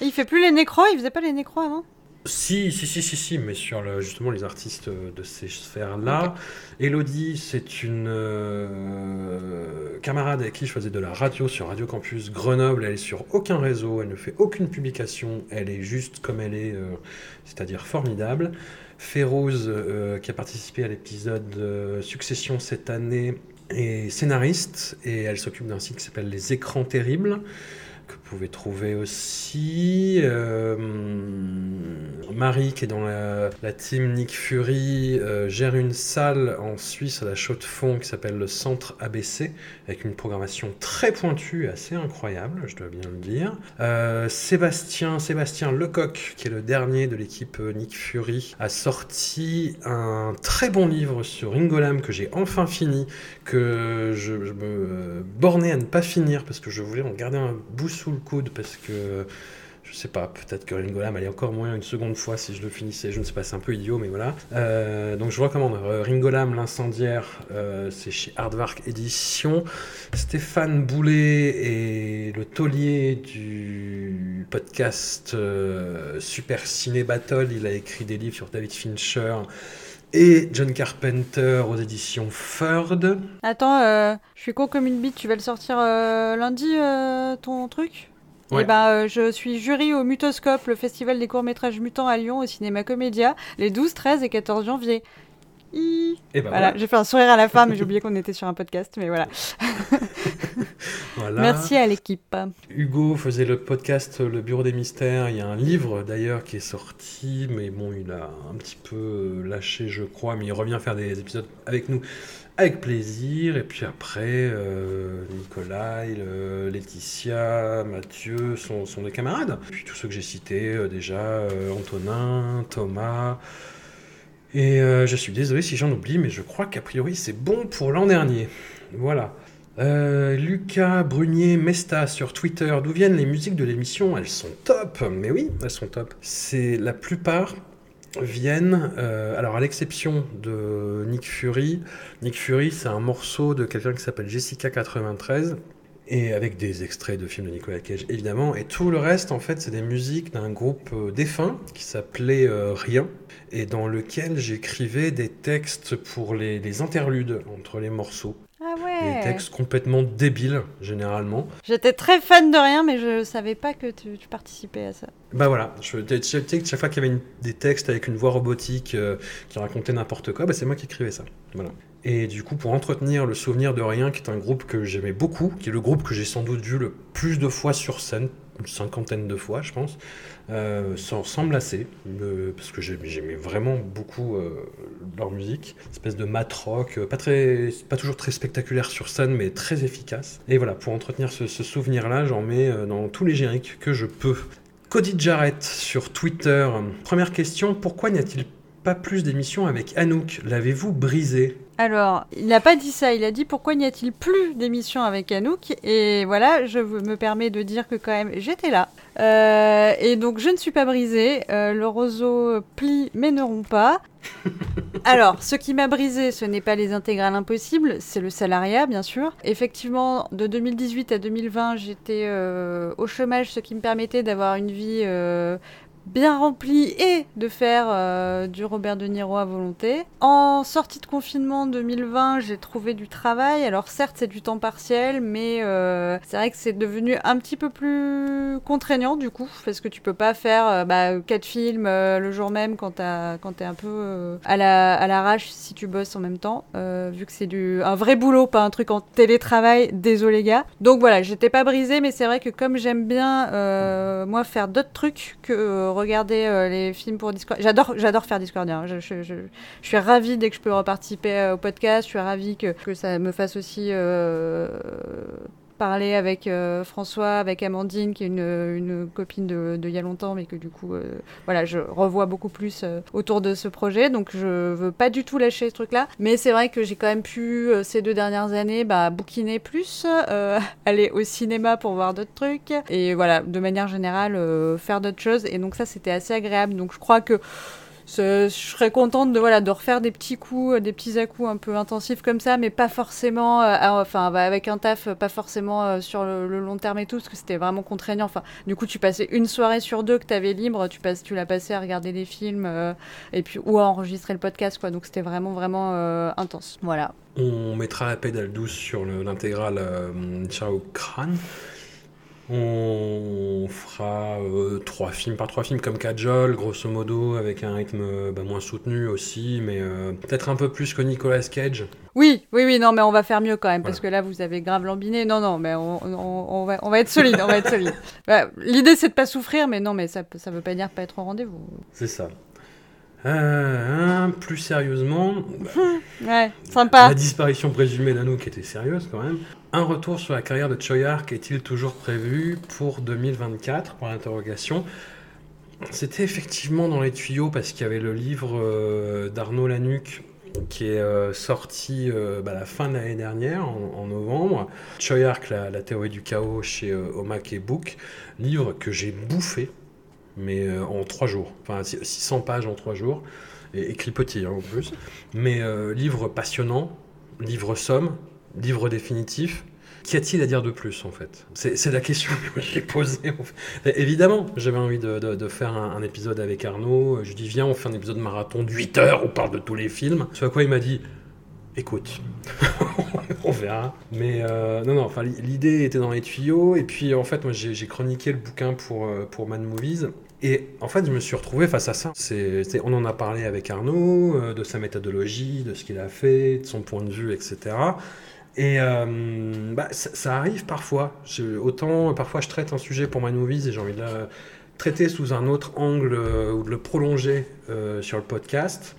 Et il fait plus les nécros? Il faisait pas les nécros avant? Si, si, si, si, si, mais sur le, justement les artistes de ces sphères-là. Elodie, c'est une camarade avec qui je faisais de la radio sur Radio Campus Grenoble. Elle est sur aucun réseau, elle ne fait aucune publication, elle est juste comme elle est, c'est-à-dire formidable. Férouz, euh, qui a participé à l'épisode euh, Succession cette année, est scénariste et elle s'occupe d'un site qui s'appelle Les Écrans Terribles que vous pouvez trouver aussi. Euh, Marie, qui est dans la, team Nick Fury, euh, gère une salle en Suisse à la Chaux de Fonds qui s'appelle le Centre ABC, avec une programmation très pointue et assez incroyable, je dois bien le dire. Euh, Sébastien, Sébastien Lecoq, qui est le dernier de l'équipe Nick Fury, a sorti un très bon livre sur Ringolam que j'ai enfin fini, que je, je me bornais à ne pas finir parce que je voulais en garder un bout sous le coude parce que je sais pas, peut-être que Ringolam allait encore moins une seconde fois si je le finissais, je ne sais pas, c'est un peu idiot, mais voilà. Euh, donc je recommande euh, Ringolam, l'incendiaire, euh, c'est chez Hardvark Édition. Stéphane Boulet et le taulier du podcast Super Ciné Battle, il a écrit des livres sur David Fincher et John Carpenter aux éditions Ford. Attends, euh, je suis con comme une bite, tu vas le sortir euh, lundi euh, ton truc? Ouais. Eh ben, je suis jury au Mutoscope, le festival des courts-métrages mutants à Lyon, au cinéma Comédia, les 12, 13 et 14 janvier. Et ben voilà, voilà. j'ai fait un sourire à la fin, mais j'ai <laughs> oublié qu'on était sur un podcast, mais voilà. <laughs> Voilà. Merci à l'équipe. Hugo faisait le podcast Le Bureau des Mystères. Il y a un livre d'ailleurs qui est sorti, mais bon, il a un petit peu lâché, je crois, mais il revient faire des épisodes avec nous avec plaisir. Et puis après, euh, Nicolas, le- Laetitia, Mathieu sont, sont des camarades. Puis tous ceux que j'ai cités euh, déjà, euh, Antonin, Thomas. Et euh, je suis désolé si j'en oublie, mais je crois qu'a priori c'est bon pour l'an dernier. Voilà. Euh, Lucas Brunier Mesta sur Twitter, d'où viennent les musiques de l'émission? Elles sont top, mais oui, elles sont top. C'est la plupart viennent, euh, alors à l'exception de Nick Fury, Nick Fury c'est un morceau de quelqu'un qui s'appelle Jessica 93 et avec des extraits de films de Nicolas Cage évidemment, et tout le reste en fait c'est des musiques d'un groupe euh, défunt qui s'appelait euh, Rien et dans lequel j'écrivais des textes pour les, les interludes entre les morceaux. Ah Des ouais. textes complètement débiles, généralement. J'étais très fan de rien, mais je savais pas que tu, tu participais à ça. Bah voilà, je, tu sais que chaque fois qu'il y avait une- des textes avec une voix robotique euh, qui racontait n'importe quoi, bah c'est moi qui écrivais ça. Voilà. Et du coup, pour entretenir le souvenir de Rien, qui est un groupe que j'aimais beaucoup, qui est le groupe que j'ai sans doute vu le plus de fois sur scène, une cinquantaine de fois, je pense, euh, sans, sans me lasser, parce que j'aimais vraiment beaucoup euh, leur musique. Espèce de mat rock, euh, pas, très, pas toujours très spectaculaire sur scène, mais très efficace. Et voilà, pour entretenir ce, ce souvenir-là, j'en mets euh, dans tous les génériques que je peux. Cody Jarrett sur Twitter. Première question, pourquoi n'y a-t-il pas plus d'émissions avec Anouk? L'avez-vous brisé? Alors, il n'a pas dit ça, il a dit pourquoi n'y a-t-il plus d'émissions avec Anouk? Et voilà, je me permets de dire que quand même j'étais là. Euh, et donc je ne suis pas brisée, Euh, le roseau plie mais ne rompt pas. <laughs> Alors, ce qui m'a brisé, ce n'est pas les intégrales impossibles, c'est le salariat, bien sûr. Effectivement, de 2018 à 2020, j'étais euh, au chômage, ce qui me permettait d'avoir une vie bien remplie et de faire euh, du Robert De Niro à volonté. En sortie de confinement 2020, j'ai trouvé du travail. Alors certes, c'est du temps partiel, mais euh, c'est vrai que c'est devenu un petit peu plus contraignant du coup, parce que tu peux pas faire euh, bah, quatre films le jour même quand t'es un peu à la à l'arrache si tu bosses en même temps, vu que c'est du un vrai boulot, pas un truc en télétravail. Désolé gars. Donc voilà, j'étais pas brisée, mais c'est vrai que comme j'aime bien moi faire d'autres trucs que regarder euh, les films pour Discord. J'adore, j'adore faire Discordia. hein. Je, je- suis ravie dès que je peux reparticiper euh, au podcast. Je suis ravie que, que ça me fasse aussi parler avec euh, François, avec Amandine, qui est une, copine de, il y a longtemps, mais que du coup, euh, voilà, je revois beaucoup plus euh, autour de ce projet. Donc, je veux pas du tout lâcher ce truc-là. Mais c'est vrai que j'ai quand même pu, ces deux dernières années, bah, bouquiner plus, <laughs> aller au cinéma pour voir d'autres trucs. Et voilà, de manière générale, faire d'autres choses. Et donc, ça, c'était assez agréable. Donc, je crois que je serais contente de voilà de refaire des petits coups, euh, des petits à-coups un peu intensifs comme ça, mais pas forcément, euh, enfin bah, avec un taf, euh, pas forcément sur le, long terme et tout, parce que c'était vraiment contraignant. Enfin, du coup, tu passais une soirée sur deux que tu avais libre, tu passes, tu l'as passé à regarder des films et puis ou à enregistrer le podcast quoi. Donc c'était vraiment vraiment intense. Voilà. On mettra la pédale douce sur le- l'intégrale Chao Kran. On fera euh, trois films par trois films comme Kajol, grosso modo, avec un rythme euh, bah, moins soutenu aussi, mais euh, peut-être un peu plus que Nicolas Cage. Oui, oui, oui, non, mais on va faire mieux quand même, parce que là, vous avez grave lambiné. Non, non, mais on, on- on va, on va être solide, on va être solide. <laughs> Bah, L'idée, c'est de pas souffrir, mais non, mais ça, ça veut pas dire pas être au rendez-vous. C'est ça. Euh, plus sérieusement, bah, <laughs> Ouais, sympa. la disparition présumée d'Anouk était sérieuse quand même. Un retour sur la carrière de Choyark est-il toujours prévu pour 2024 Pour l'interrogation. C'était effectivement dans les tuyaux parce qu'il y avait le livre euh, d'Arnaud Lanuc qui est euh, sorti euh, bah, la fin de l'année dernière, en, en novembre. Choyark, la, la théorie du chaos chez Omak et Book, livre que j'ai bouffé, mais euh, en trois jours. Enfin, six- 600 pages en trois jours, et écrit petit hein, en plus. Mais euh, livre passionnant, livre somme, livre définitif. Qu'y a-t-il à dire de plus en fait? C'est la question que j'ai posée. en Évidemment, j'avais envie de, faire un, épisode avec Arnaud. Je lui dis viens, on fait un épisode marathon de 8 heures, on parle de tous les films. Ce à quoi il m'a dit écoute, <laughs> on verra. Mais euh, non, non, enfin li- l'idée était dans les tuyaux. Et puis en fait, moi j'ai chroniqué le bouquin pour, pour Mad Movies. Et en fait, je me suis retrouvé face à ça. On en a parlé avec Arnaud, euh, de sa méthodologie, de ce qu'il a fait, de son point de vue, etc. Et euh, bah, ça, arrive parfois. Autant, parfois, je traite un sujet pour Mad Movies et j'ai envie de le traiter sous un autre angle euh, ou de le prolonger sur le podcast.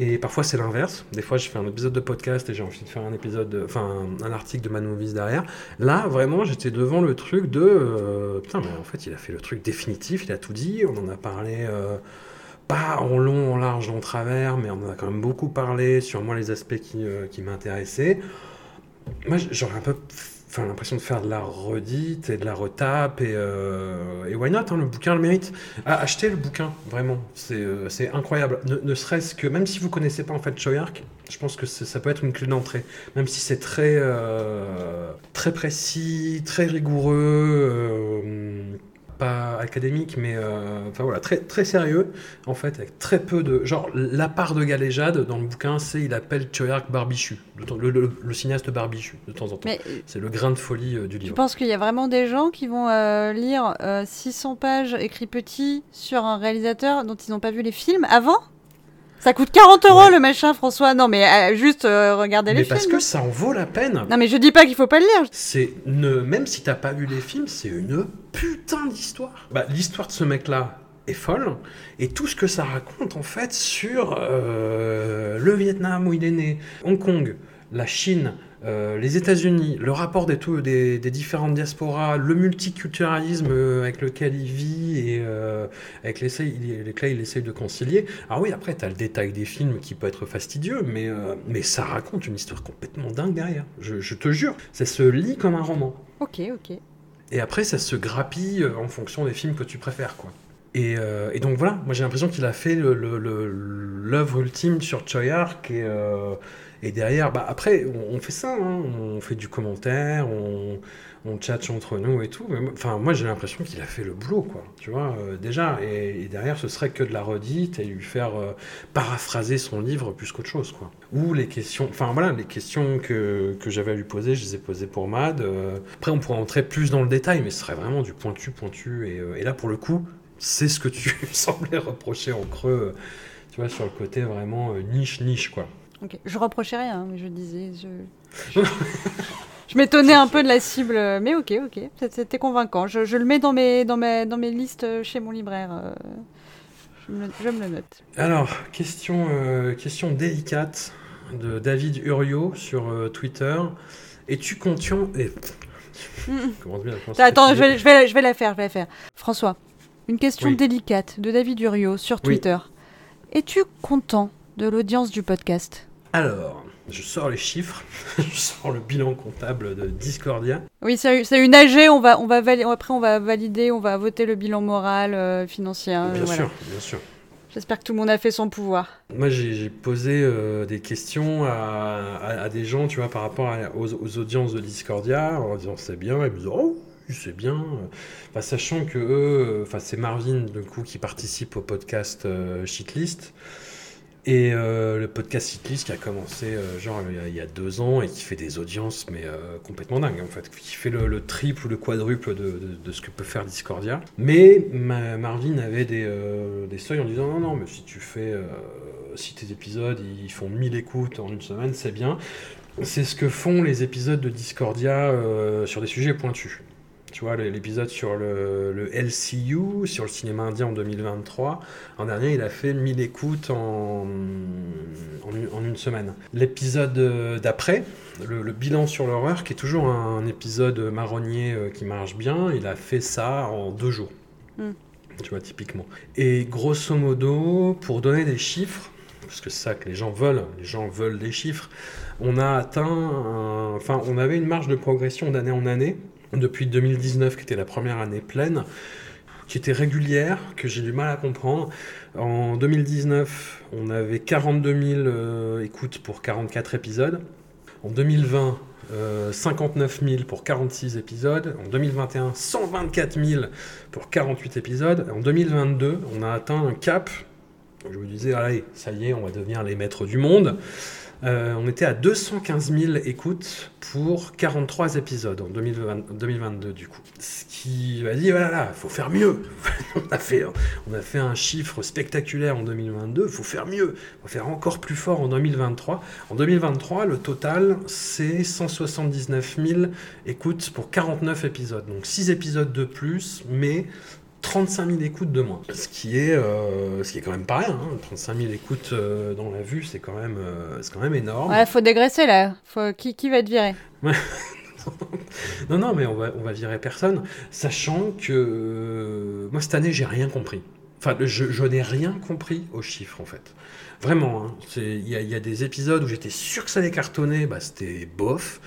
Et parfois c'est l'inverse. Des fois je fais un épisode de podcast et j'ai envie de faire un épisode, de- enfin un article de Mad Movies derrière. Là vraiment j'étais devant le truc de euh, putain mais en fait il a fait le truc définitif, il a tout dit, on en a parlé euh, pas en long, en large, en travers, mais on en a quand même beaucoup parlé sur moi les aspects qui, euh, qui m'intéressaient. Moi j'aurais un peu enfin, l'impression de faire de la redite et de la retape et, euh, et why not, hein, le bouquin le mérite. Ah, achetez le bouquin, vraiment, c'est euh, incroyable. Ne, serait-ce que, même si vous connaissez pas en fait Choyark, je pense que ça peut être une clé d'entrée. Même si c'est très, euh, très précis, très rigoureux, pas académique, mais euh, enfin voilà, très, très sérieux, en fait, avec très peu de. Genre, la part de galéjade dans le bouquin, c'est il appelle Choyark Barbichu, le, le- le cinéaste Barbichu, de temps en temps. Mais C'est le grain de folie euh, du livre. penses qu'il y a vraiment des gens qui vont euh, lire euh, 600 pages écrit petit sur un réalisateur dont ils n'ont pas vu les films avant? Ça coûte 40 euros Ouais. le machin, François. Non, mais euh, juste euh, regardez Mais les parce films. que ça en vaut la peine. Non, mais je dis pas qu'il faut pas le lire. C'est une... même si t'as pas vu les films, c'est une putain d'histoire. Bah, l'histoire de ce mec-là est folle et tout ce que ça raconte en fait sur euh, le Vietnam où il est né, Hong Kong, la Chine, euh, les États-Unis, le rapport des, tout- des, des différentes diasporas, le multiculturalisme euh, avec lequel il vit et euh, avec lesquels il, lesquels il essaye de concilier. Alors oui, après, tu as le détail des films qui peut être fastidieux, mais, euh, mais ça raconte une histoire complètement dingue derrière. Je, je te jure, ça se lit comme un roman. Ok, ok. Et après, ça se grappille en fonction des films que tu préfères, quoi. Et, euh, et donc voilà, moi j'ai l'impression qu'il a fait l'œuvre ultime sur Choyark et, euh, et derrière, bah après on, fait ça, hein, on fait du commentaire, on, on tchatche entre nous et tout. Enfin moi j'ai l'impression qu'il a fait le boulot, quoi. Tu vois, euh, déjà. Et, derrière, ce serait que de la redite et lui faire euh, paraphraser son livre plus qu'autre chose, quoi. Ou les questions, enfin voilà, les questions que, que j'avais à lui poser, je les ai posées pour Mad. euh, après, on pourrait entrer plus dans le détail, mais ce serait vraiment du pointu, pointu. Et, là, pour le coup, c'est ce que tu <laughs> semblais reprocher en creux, tu vois, sur le côté vraiment niche, niche, quoi. Ok. Je reprochais rien, mais je disais. <laughs> Je... Je m'étonnais un peu de la cible, mais ok, ok, c'était convaincant. Je, je le mets dans mes, dans, mes, dans mes listes euh, chez mon libraire. euh, Je me, le- je me le note. Alors, question, euh, question délicate de David Uriot sur euh, Twitter. Es-tu conscient... et- <laughs> ça Attends, je vais, je, vais, je vais la faire, je vais la faire. François, une question Oui. délicate de David Uriot sur Oui. Twitter. Es-tu content de l'audience du podcast? Alors, je sors les chiffres, <laughs> je sors le bilan comptable de Discordia. Oui, c'est une AG, on va, on va après on va valider, on va voter le bilan moral, euh, financier. hein, bien voilà. sûr, bien sûr. J'espère que tout le monde a fait son pouvoir. Moi, j'ai posé euh, des questions à, à- à des gens, tu vois, par rapport à- aux, aux audiences de Discordia, en disant c'est bien, ils me disent oh, c'est bien. Enfin, sachant que eux, enfin, c'est Marvin, du coup, qui participe au podcast euh, Shitlist. Et euh, le podcast Shitlist qui a commencé euh, genre il y, a, deux ans et qui fait des audiences mais euh, complètement dingues en fait, qui fait le, le triple ou le quadruple de, ce que peut faire Discordia. Mais ma- Marvin avait des, des seuils en disant non non mais si tu fais si tes épisodes ils font 1000 écoutes en une semaine c'est bien. C'est ce que font les épisodes de Discordia sur des sujets pointus. Tu vois, l'épisode sur le, le LCU, sur le cinéma indien en 2023, en dernier, il a fait 1000 écoutes en, en, une, en une semaine. L'épisode euh, d'après, le, le bilan sur l'horreur, qui est toujours un, épisode marronnier euh, qui marche bien, il a fait ça en deux jours. Mm. Tu vois, typiquement. Et grosso modo, pour donner des chiffres, parce que c'est ça que les gens veulent, les gens veulent des chiffres, on a atteint, un- enfin, on avait une marge de progression d'année en année, depuis 2019, qui était la première année pleine, qui était régulière, que j'ai du mal à comprendre. En 2019, on avait 42 000 euh, écoutes pour 44 épisodes. En 2020, euh, 59 000 pour 46 épisodes. En 2021, 124 000 pour 48 épisodes. En 2022, on a atteint un cap. Je me disais, allez, ça y est, on va devenir les maîtres du monde. Euh, on était à 215 000 écoutes pour 43 épisodes en 2020 2022 du coup. Ce qui va dire, voilà, il faut faire mieux. <laughs> on, a fait, on a fait un chiffre spectaculaire en 2022, il faut faire mieux. Faut faire encore plus fort en 2023. En 2023, le total, c'est 179 000 écoutes pour 49 épisodes. Donc 6 épisodes de plus, mais 35 000 écoutes de moins. Ce qui est, euh, ce qui est quand même pas rien. hein. 35 000 écoutes euh, dans la vue, c'est quand même, euh, c'est quand même énorme. Ouais, faut dégraisser là. Faut... Qui, qui va être viré? <laughs> Non, non, mais on va, on va virer personne, sachant que moi cette année j'ai rien compris. Enfin, je, je n'ai rien compris aux chiffres en fait. Vraiment, hein. Il y, y a des épisodes où j'étais sûr que ça allait cartonner, bah, c'était bof.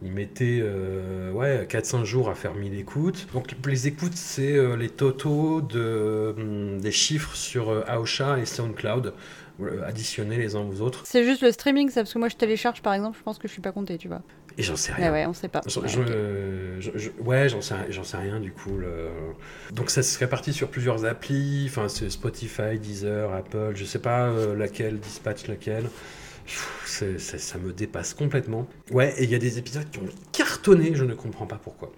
Ils mettaient euh, ouais, 4-5 jours à faire 1000 écoutes. Donc les écoutes, c'est euh, les totaux de, hum, des chiffres sur euh, Aosha et SoundCloud, euh, additionnés les uns aux autres. C'est juste le streaming, ça, parce que moi je télécharge par exemple, je pense que je suis pas compté, tu vois. Et j'en sais rien. Ouais, ouais, on sait pas. Je- Ouais, je- ok. je- je- ouais, j'en sais, sais rien du coup. le- Donc ça se répartit sur plusieurs applis, enfin c'est Spotify, Deezer, Apple, je sais pas laquelle, Dispatch laquelle. C'est- ça me dépasse complètement. Ouais, et il y a des épisodes qui ont cartonné, je ne comprends pas pourquoi.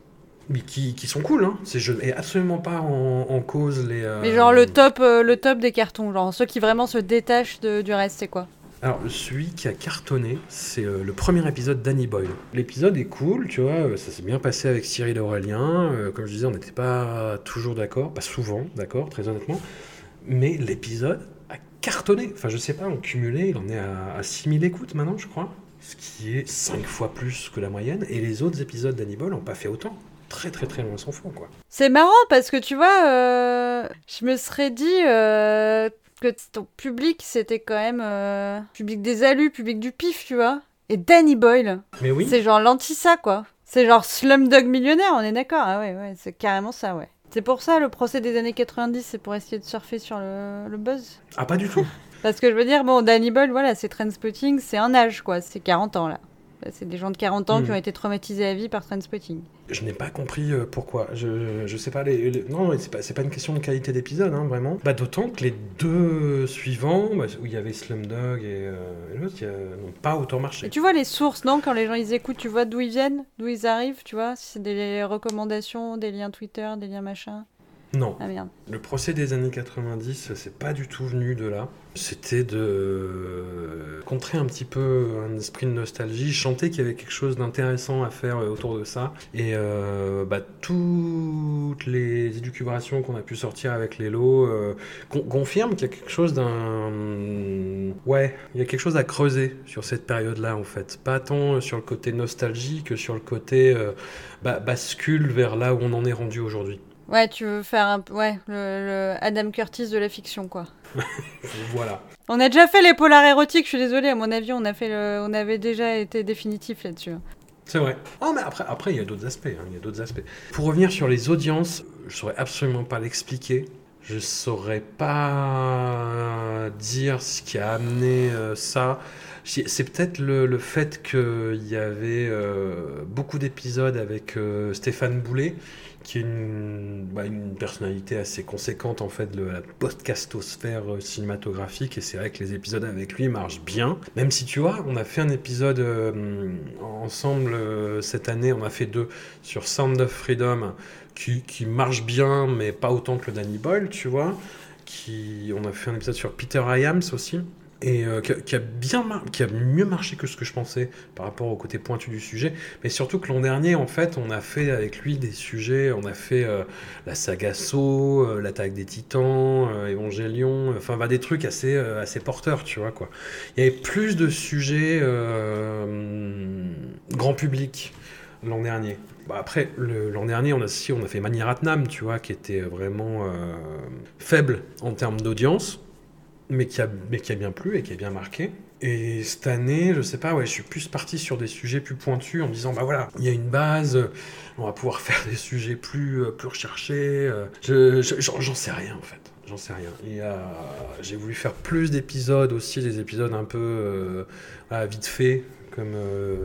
Mais qui, qui sont cool, hein. C'est, je n'ai absolument pas en, en cause les. euh, Mais genre le top, euh, le top des cartons, genre ceux qui vraiment se détachent de- du reste, c'est quoi? Alors, celui qui a cartonné, c'est euh, le premier épisode d'Annie Boyle. L'épisode est cool, tu vois, ça s'est bien passé avec Cyril Aurélien. comme je disais, on n'était pas toujours d'accord, pas souvent d'accord, très honnêtement. Mais l'épisode cartonné. Enfin, je sais pas, en cumulé, il en est à, à 6000 écoutes maintenant, je crois. Ce qui est 5 fois plus que la moyenne. Et les autres épisodes d'Annie Boyle n'ont pas fait autant. Très, très, très loin s'en fond, quoi. C'est marrant parce que tu vois, euh, je me serais dit euh, que ton public c'était quand même euh, public des alus, public du pif, tu vois. Et Danny Boyle, Mais oui. c'est genre l'anti ça quoi. C'est genre Slumdog millionnaire, on est d'accord Ah ouais, ouais, c'est carrément ça, ouais. C'est pour ça le procès des années 90, c'est pour essayer de surfer sur le, le buzz. Ah, pas du tout. <laughs> Parce que je veux dire, bon, Danny Boyle, voilà, c'est Trainspotting, c'est un âge quoi, c'est 40 ans là. Là, C'est des gens de 40 ans Hmm. qui ont été traumatisés à vie par Trainspotting. Je n'ai pas compris euh, pourquoi. Je, je sais pas. Les, les- non, c'est pas, pas une question de qualité d'épisode, hein, vraiment. Bah, D'autant que les deux suivants, bah, où il y avait Slumdog et, euh, et l'autre, n'ont pas autant marché. Et tu vois les sources, non Quand les gens ils écoutent, tu vois d'où ils viennent, d'où ils arrivent, tu vois Si c'est des recommandations, des liens Twitter, des liens machin. Non. Ah merde. Le procès des années 90, c'est pas du tout venu de là. C'était de contrer un petit peu un esprit de nostalgie, chanter qu'il y avait quelque chose d'intéressant à faire autour de ça. Et euh, bah, toutes les éducubrations qu'on a pu sortir avec les lots euh, con- confirment qu'il y a quelque chose d'un. Ouais, il y a quelque chose à creuser sur cette période-là en fait. Pas tant sur le côté nostalgie que sur le côté euh, bah, bascule vers là où on en est rendu aujourd'hui. Ouais, tu veux faire un... Ouais, le, le Adam Curtis de la fiction, quoi. <laughs> Voilà. On a déjà fait les polars érotiques, je suis désolée, à mon avis, on, a fait le... on avait déjà été définitif là-dessus. C'est vrai. Oh, mais après, après, il y a d'autres aspects. hein, il y a d'autres aspects. Pour revenir sur les audiences, je saurais absolument pas l'expliquer. Je saurais pas dire ce qui a amené euh, ça. C'est c'est peut-être le, le fait qu'il y avait euh, beaucoup d'épisodes avec euh, Stéphane Boulet, qui est une, bah, une personnalité assez conséquente en fait de la podcastosphère euh, cinématographique. Et c'est vrai que les épisodes avec lui marchent bien. Même si tu vois, on a fait un épisode euh, ensemble euh, cette année, on a fait deux sur Sound of Freedom qui, qui marche bien, mais pas autant que le Danny Boyle, tu vois. Qui, on a fait un épisode sur Peter Iams aussi. Et euh, qui, a, bien qui a mieux marché que ce que je pensais par rapport au côté pointu du sujet. Mais surtout que l'an dernier, en fait, on a fait avec lui des sujets. On a fait euh, la saga So, euh, l'attaque des titans, Évangélion, enfin bah, des trucs assez, assez porteurs, tu vois quoi. Il y avait plus de sujets grand public l'an dernier. Bah, après, l'an dernier, on a, si, on a fait Maniratnam, tu vois, qui était vraiment faible en termes d'audience, mais qui, a, mais qui a bien plu et qui a bien marqué. Et cette année, je sais pas, ouais, je suis plus parti sur des sujets plus pointus en me disant, bah voilà, il y a une base, on va pouvoir <laughs> faire des sujets plus, euh, plus recherchés. euh, je- je- J'en j'en sais rien en fait. J'en sais rien. Euh, J'ai voulu faire plus d'épisodes aussi, des épisodes un peu euh, vite fait, comme euh,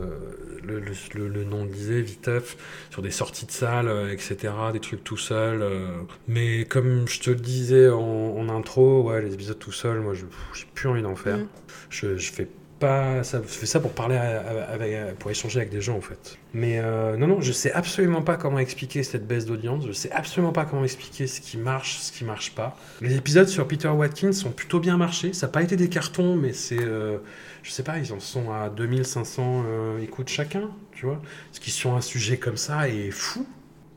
le, le- le- le nom le disait, viteuf, sur des sorties de salle, euh, etc., des trucs tout seul. euh. Mais comme je te le disais en, en intro, ouais, les épisodes tout seul, moi, je- j'ai plus envie d'en faire. Mm. Je, je fais pas ça, je fais ça pour parler avec, pour échanger avec des gens en fait. Mais euh, non non, je sais absolument pas comment expliquer cette baisse d'audience. Je sais absolument pas comment expliquer ce qui marche, ce qui marche pas. Les épisodes sur Peter Watkins ont plutôt bien marché. Ça n'a pas été des cartons, mais c'est, euh, je sais pas, ils en sont à 2500 euh, écoutes chacun, tu vois. Ce qui sur un sujet comme ça est fou.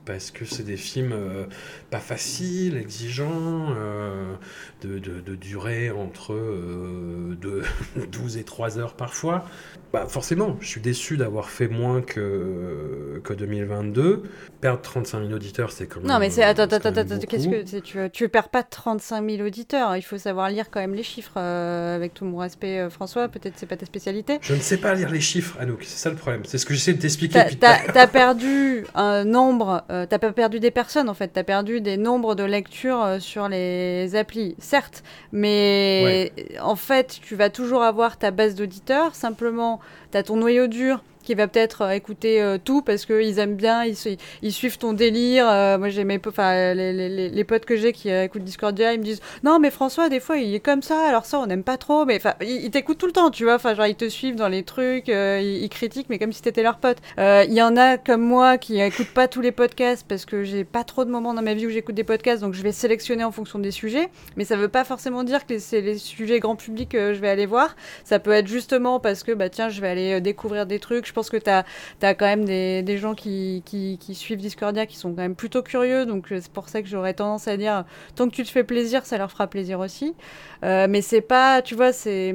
Parce que c'est des films euh, pas faciles, exigeants, euh, de, de, de durée entre euh, de 12 <laughs> et 3 heures parfois. Bah forcément, je suis déçu d'avoir fait moins que, que 2022. Perdre 35 000 auditeurs, c'est quand même. Non, mais c'est. Attends, attends, attends, attends, qu'est-ce que. Tu, tu perds pas 35 000 auditeurs. Il faut savoir lire quand même les chiffres. avec tout mon respect, François, peut-être c'est pas ta spécialité. Je ne sais pas lire les chiffres, Anouk, c'est ça le problème. C'est ce que j'essaie de t'expliquer t'as perdu un nombre, euh, t'as pas perdu des personnes en fait, t'as perdu des nombres de lectures euh, sur les applis, certes, mais en fait tu vas toujours avoir ta base d'auditeurs, simplement t'as ton noyau dur qui va peut-être euh, écouter euh, tout parce qu'ils aiment bien, ils, ils suivent ton délire. euh, moi j'ai mes enfin les, les- les- potes que j'ai qui écoutent Discordia, ils me disent non mais François des fois il est comme ça, alors ça on n'aime pas trop, mais enfin ils, t'écoutent tout le temps, tu vois, enfin genre ils te suivent dans les trucs, ils, critiquent mais comme si t'étais leur pote. Il y en a comme moi qui écoutent pas tous les podcasts parce que j'ai pas trop de moments dans ma vie où j'écoute des podcasts, donc je vais sélectionner en fonction des sujets, mais ça veut pas forcément dire que c'est les sujets grand public que je vais aller voir. Ça peut être justement parce que bah tiens je vais aller découvrir des trucs. Je pense que t'as as quand même des, gens qui, qui, qui suivent Discordia qui sont quand même plutôt curieux, donc euh, c'est pour ça que j'aurais tendance à dire tant que tu te fais plaisir, ça leur fera plaisir aussi. Euh, mais c'est pas, tu vois, c'est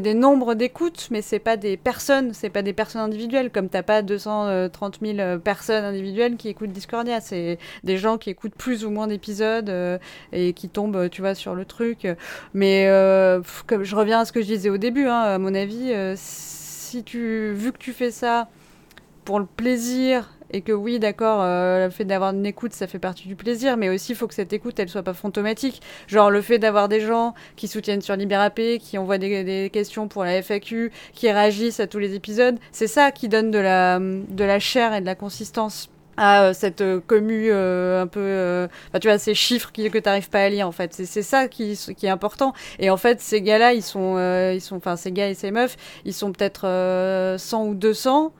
des nombres d'écoutes, mais c'est pas des personnes, c'est pas des personnes individuelles, comme t'as pas 230 000 euh, personnes individuelles qui écoutent Discordia, c'est des gens qui écoutent plus ou moins d'épisodes euh, et qui tombent, tu vois, sur le truc. Mais comme je reviens à ce que je disais au début, hein, à mon avis, si tu, vu que tu fais ça pour le plaisir et que oui, d'accord, euh, le fait d'avoir une écoute, ça fait partie du plaisir, mais aussi il faut que cette écoute, elle soit pas fantomatique. Genre le fait d'avoir des gens qui soutiennent sur LibéRAP, qui envoient des, des questions pour la FAQ, qui réagissent à tous les épisodes, c'est ça qui donne de la, de la chair et de la consistance à euh, cette euh, commu euh, un peu enfin, tu vois ces chiffres que tu n'arrives pas à lire en fait c'est ça qui, qui est important et en fait ces gars là ils sont ils sont enfin ces gars et ces meufs ils sont peut-être euh, 100 ou 200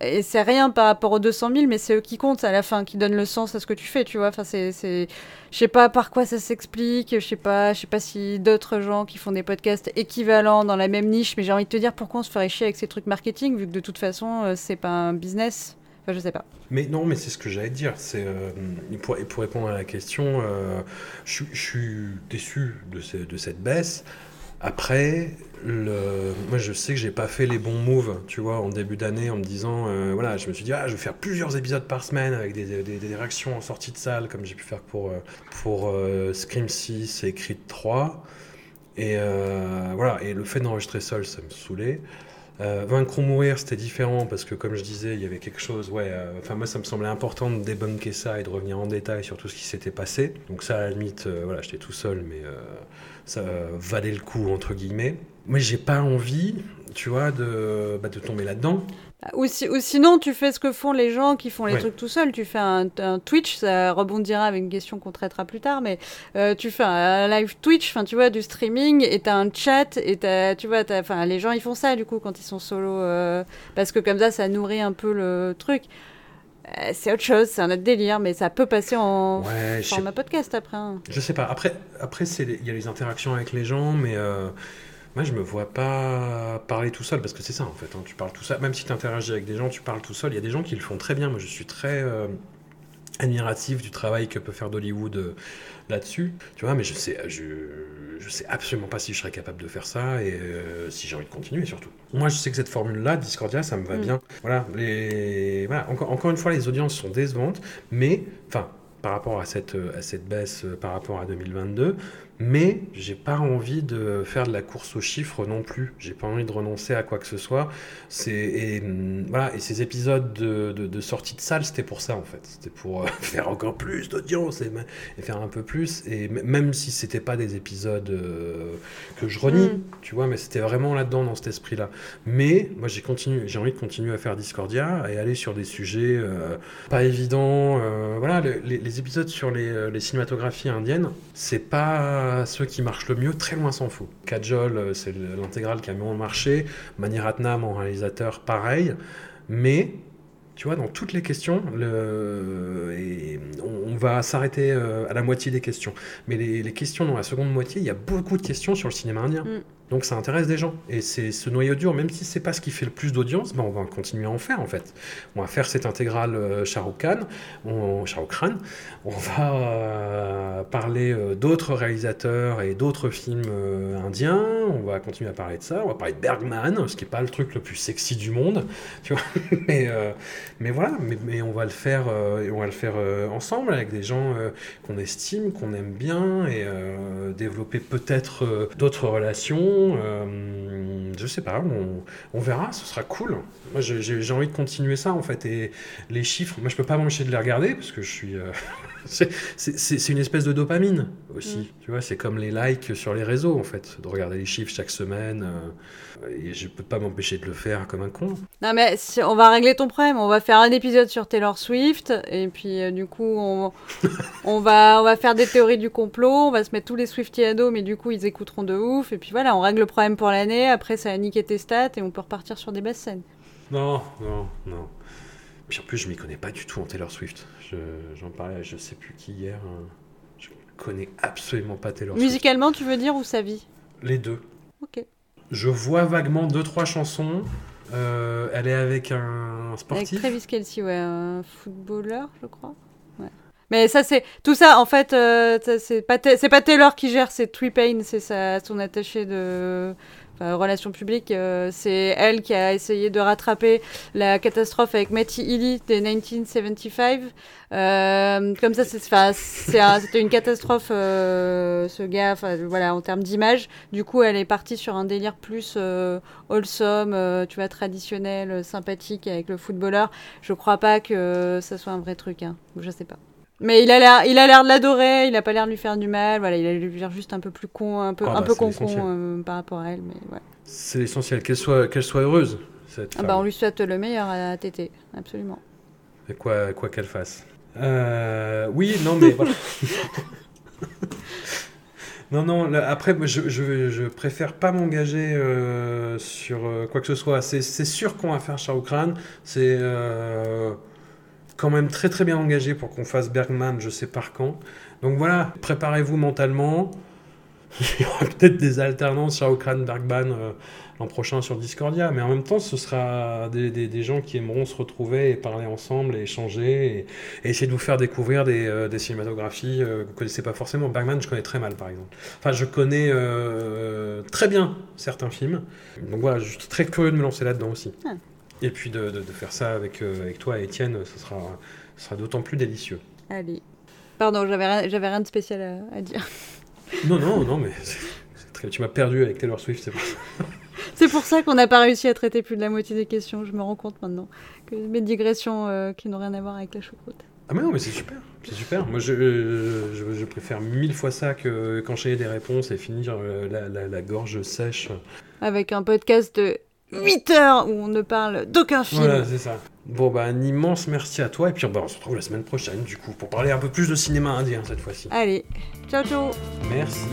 Et c'est rien par rapport aux 200 000, mais c'est eux qui comptent à la fin, qui donnent le sens à ce que tu fais, tu vois. Enfin, c'est, c'est... Je sais pas par quoi ça s'explique, je sais pas, je sais pas si d'autres gens qui font des podcasts équivalents dans la même niche, mais j'ai envie de te dire pourquoi on se ferait chier avec ces trucs marketing, vu que de toute façon, c'est pas un business. Je sais pas. Mais non, mais c'est ce que j'allais dire. C'est euh, pour, pour répondre à la question, euh, je, suis déçu de, ce- de cette baisse. Après, moi je sais que j'ai pas fait les bons moves, tu vois, en début d'année, en me disant, euh, voilà, je me suis dit, ah, je vais faire plusieurs épisodes par semaine avec des, réactions en sortie de salle, comme j'ai pu faire pour, pour euh, Scream 6 et Creed 3. Et voilà, et le fait d'enregistrer seul, ça me saoulait. Euh, Vaincre ou mourir, c'était différent parce que, comme je disais, il y avait quelque chose. Ouais, euh, enfin, moi, ça me semblait important de débunker ça et de revenir en détail sur tout ce qui s'était passé. Donc, ça, à la limite, euh, voilà, j'étais tout seul, mais euh, ça valait le coup, entre guillemets. Moi, j'ai pas envie, tu vois, de, bah, de tomber là-dedans. Ou, si- ou sinon, tu fais ce que font les gens qui font les Ouais. trucs tout seuls. Tu fais un, un Twitch, ça rebondira avec une question qu'on traitera plus tard, mais euh, tu fais un live Twitch, enfin tu vois, du streaming, et t'as un chat, et t'as, tu vois, enfin les gens ils font ça du coup quand ils sont solo, euh, parce que comme ça, ça nourrit un peu le truc. Euh, c'est autre chose, c'est un autre délire, mais ça peut passer en Ouais, format podcast après. hein. Je sais pas. Après, après il y a les interactions avec les gens, mais moi, je me vois pas parler tout seul parce que c'est ça en fait. hein, tu parles tout seul. Même si tu interagis avec des gens, tu parles tout seul. Il y a des gens qui le font très bien. Moi, je suis très euh, admiratif du travail que peut faire d'Hollywood euh, là-dessus. Tu vois, mais je sais, je, je sais absolument pas si je serais capable de faire ça et euh, si j'ai envie de continuer surtout. Moi, je sais que cette formule-là, Discordia, ça me va Mm. bien. Voilà, les, voilà encore, encore une fois, les audiences sont décevantes, mais enfin par rapport à cette, à cette baisse par rapport à 2022, mais j'ai pas envie de faire de la course aux chiffres non plus. J'ai pas envie de renoncer à quoi que ce soit. C'est et voilà et ces épisodes de, de, de sortie de salle, c'était pour ça en fait. C'était pour euh, <laughs> faire encore plus d'audience et, faire un peu plus. Et même si c'était pas des épisodes euh, que je renie, Mm. tu vois, mais c'était vraiment là-dedans dans cet esprit-là. Mais moi j'ai continué, j'ai envie de continuer à faire Discordia et aller sur des sujets euh, pas évidents. voilà, le- les, les épisodes sur les, les cinématographies indiennes, c'est pas ceux qui marchent le mieux, très loin s'en faut. Kajol, euh, c'est le- l'intégrale qui a mieux marché. Mani Ratnam en réalisateur, pareil. Mais tu vois, dans toutes les questions, on, va s'arrêter euh, à la moitié des questions. Mais les, les questions dans la seconde moitié, il y a beaucoup de questions sur le cinéma indien. Mm. Donc ça intéresse des gens. Et c'est ce noyau dur, même si c'est pas ce qui fait le plus d'audience, ben on va continuer à en faire en fait. On va faire cette intégrale euh, Khan, on, va euh, parler euh, d'autres réalisateurs et d'autres films euh, indiens. On va continuer à parler de ça. On va parler de Bergman, ce qui est pas le truc le plus sexy du monde, <laughs> mais, voilà, mais, on va le faire, on va le faire ensemble avec des gens qu'on estime, qu'on aime bien et développer peut-être d'autres relations. Euh, je sais pas, on, verra, ce sera cool. Moi, j'ai- envie de continuer ça en fait. Et les chiffres, moi, je peux pas m'empêcher de les regarder parce que je suis. <laughs> c'est- une espèce de dopamine aussi. Mm. Tu vois, c'est comme les likes sur les réseaux en fait, de regarder les chiffres chaque semaine. euh, et je peux pas m'empêcher de le faire comme un con. Non mais si- on va régler ton problème. On va faire un épisode sur Taylor Swift et puis euh, du coup on, <laughs> on va on va faire des théories du complot. On va se mettre tous les Swifties à dos, mais du coup ils écouteront de ouf. Et puis voilà, on règle le problème pour l'année. Après ça va niquer tes stats et on peut repartir sur des basses scènes. Non, non, non. Puis en plus, je m'y connais pas du tout en Taylor Swift. Je- J'en parlais à je sais plus qui hier. hein. Je connais absolument pas Taylor Swift. Musicalement, tu veux dire ou sa vie? Les deux. Ok. Je vois vaguement deux trois chansons. Euh, elle est avec un Avec sportif. Travis Kelsey, ouais, un footballeur, je crois. Ouais. Mais ça, c'est tout ça. En fait, euh, c'est pas pas Taylor qui gère, c'est Tree Payne, c'est son attaché de enfin, relations publiques. euh, c'est elle qui a essayé de rattraper la catastrophe avec Matty Healy des 1975. Euh, comme ça, c'est un- c'était une catastrophe. euh, ce gars, voilà, en termes d'image. Du coup, elle est partie sur un délire plus euh, wholesome, euh, tu vois, traditionnel, euh, sympathique avec le footballeur. Je crois pas que ça soit un vrai truc, hein. Je sais pas. Mais il a l'air, il a l'air de l'adorer. Il a pas l'air de lui faire du mal. Voilà, il a l'air juste un peu plus con, un peu, Ah un bah, peu con con par rapport à elle. Mais ouais. C'est l'essentiel. Qu'elle soit, qu'elle soit heureuse. Cette Ah bah on lui souhaite le meilleur à Tété, absolument. Et quoi quoi qu'elle fasse. Euh, oui, non, mais voilà. <laughs> Non, non, là, après, je, je, je préfère pas m'engager euh, sur euh, quoi que ce soit. C'est c'est sûr qu'on va faire Rukh Khan. C'est euh, quand même très très bien engagé pour qu'on fasse Bergman, je sais par quand. Donc voilà, préparez-vous mentalement. <laughs> Il y aura peut-être des alternances Rukh Khan, Bergman euh, l'an prochain sur Discordia, mais en même temps, ce sera des, des- gens qui aimeront se retrouver et parler ensemble et échanger et, essayer de vous faire découvrir des, euh, cinématographies euh, que vous connaissez pas forcément. Bergman, je connais très mal, par exemple. Enfin, je connais très bien certains films. Donc voilà, je suis très curieux de me lancer là-dedans aussi. Ah. Et puis de, de- de faire ça avec, euh, avec toi Étienne, ce sera, sera d'autant plus délicieux. Allez. Pardon, j'avais rien, j'avais rien de spécial à, à dire. <laughs> Non, non, non, mais c'est- c'est très- tu m'as perdu avec Taylor Swift, c'est pour ça. <laughs> C'est pour ça qu'on n'a pas réussi à traiter plus de la moitié des questions. Je me rends compte maintenant que mes digressions euh, qui n'ont rien à voir avec la choucroute. Ah mais non, mais c'est super, c'est super. Moi, je, je, je préfère mille fois ça que qu'enchaîner des réponses et finir euh, la, la- la gorge sèche. Avec un podcast de 8 heures où on ne parle d'aucun film. Voilà, c'est ça. Bon, bah, un immense merci à toi. Et puis, bah, on se retrouve la semaine prochaine, du coup, pour parler un peu plus de cinéma indien cette fois-ci. Allez, ciao ciao Merci.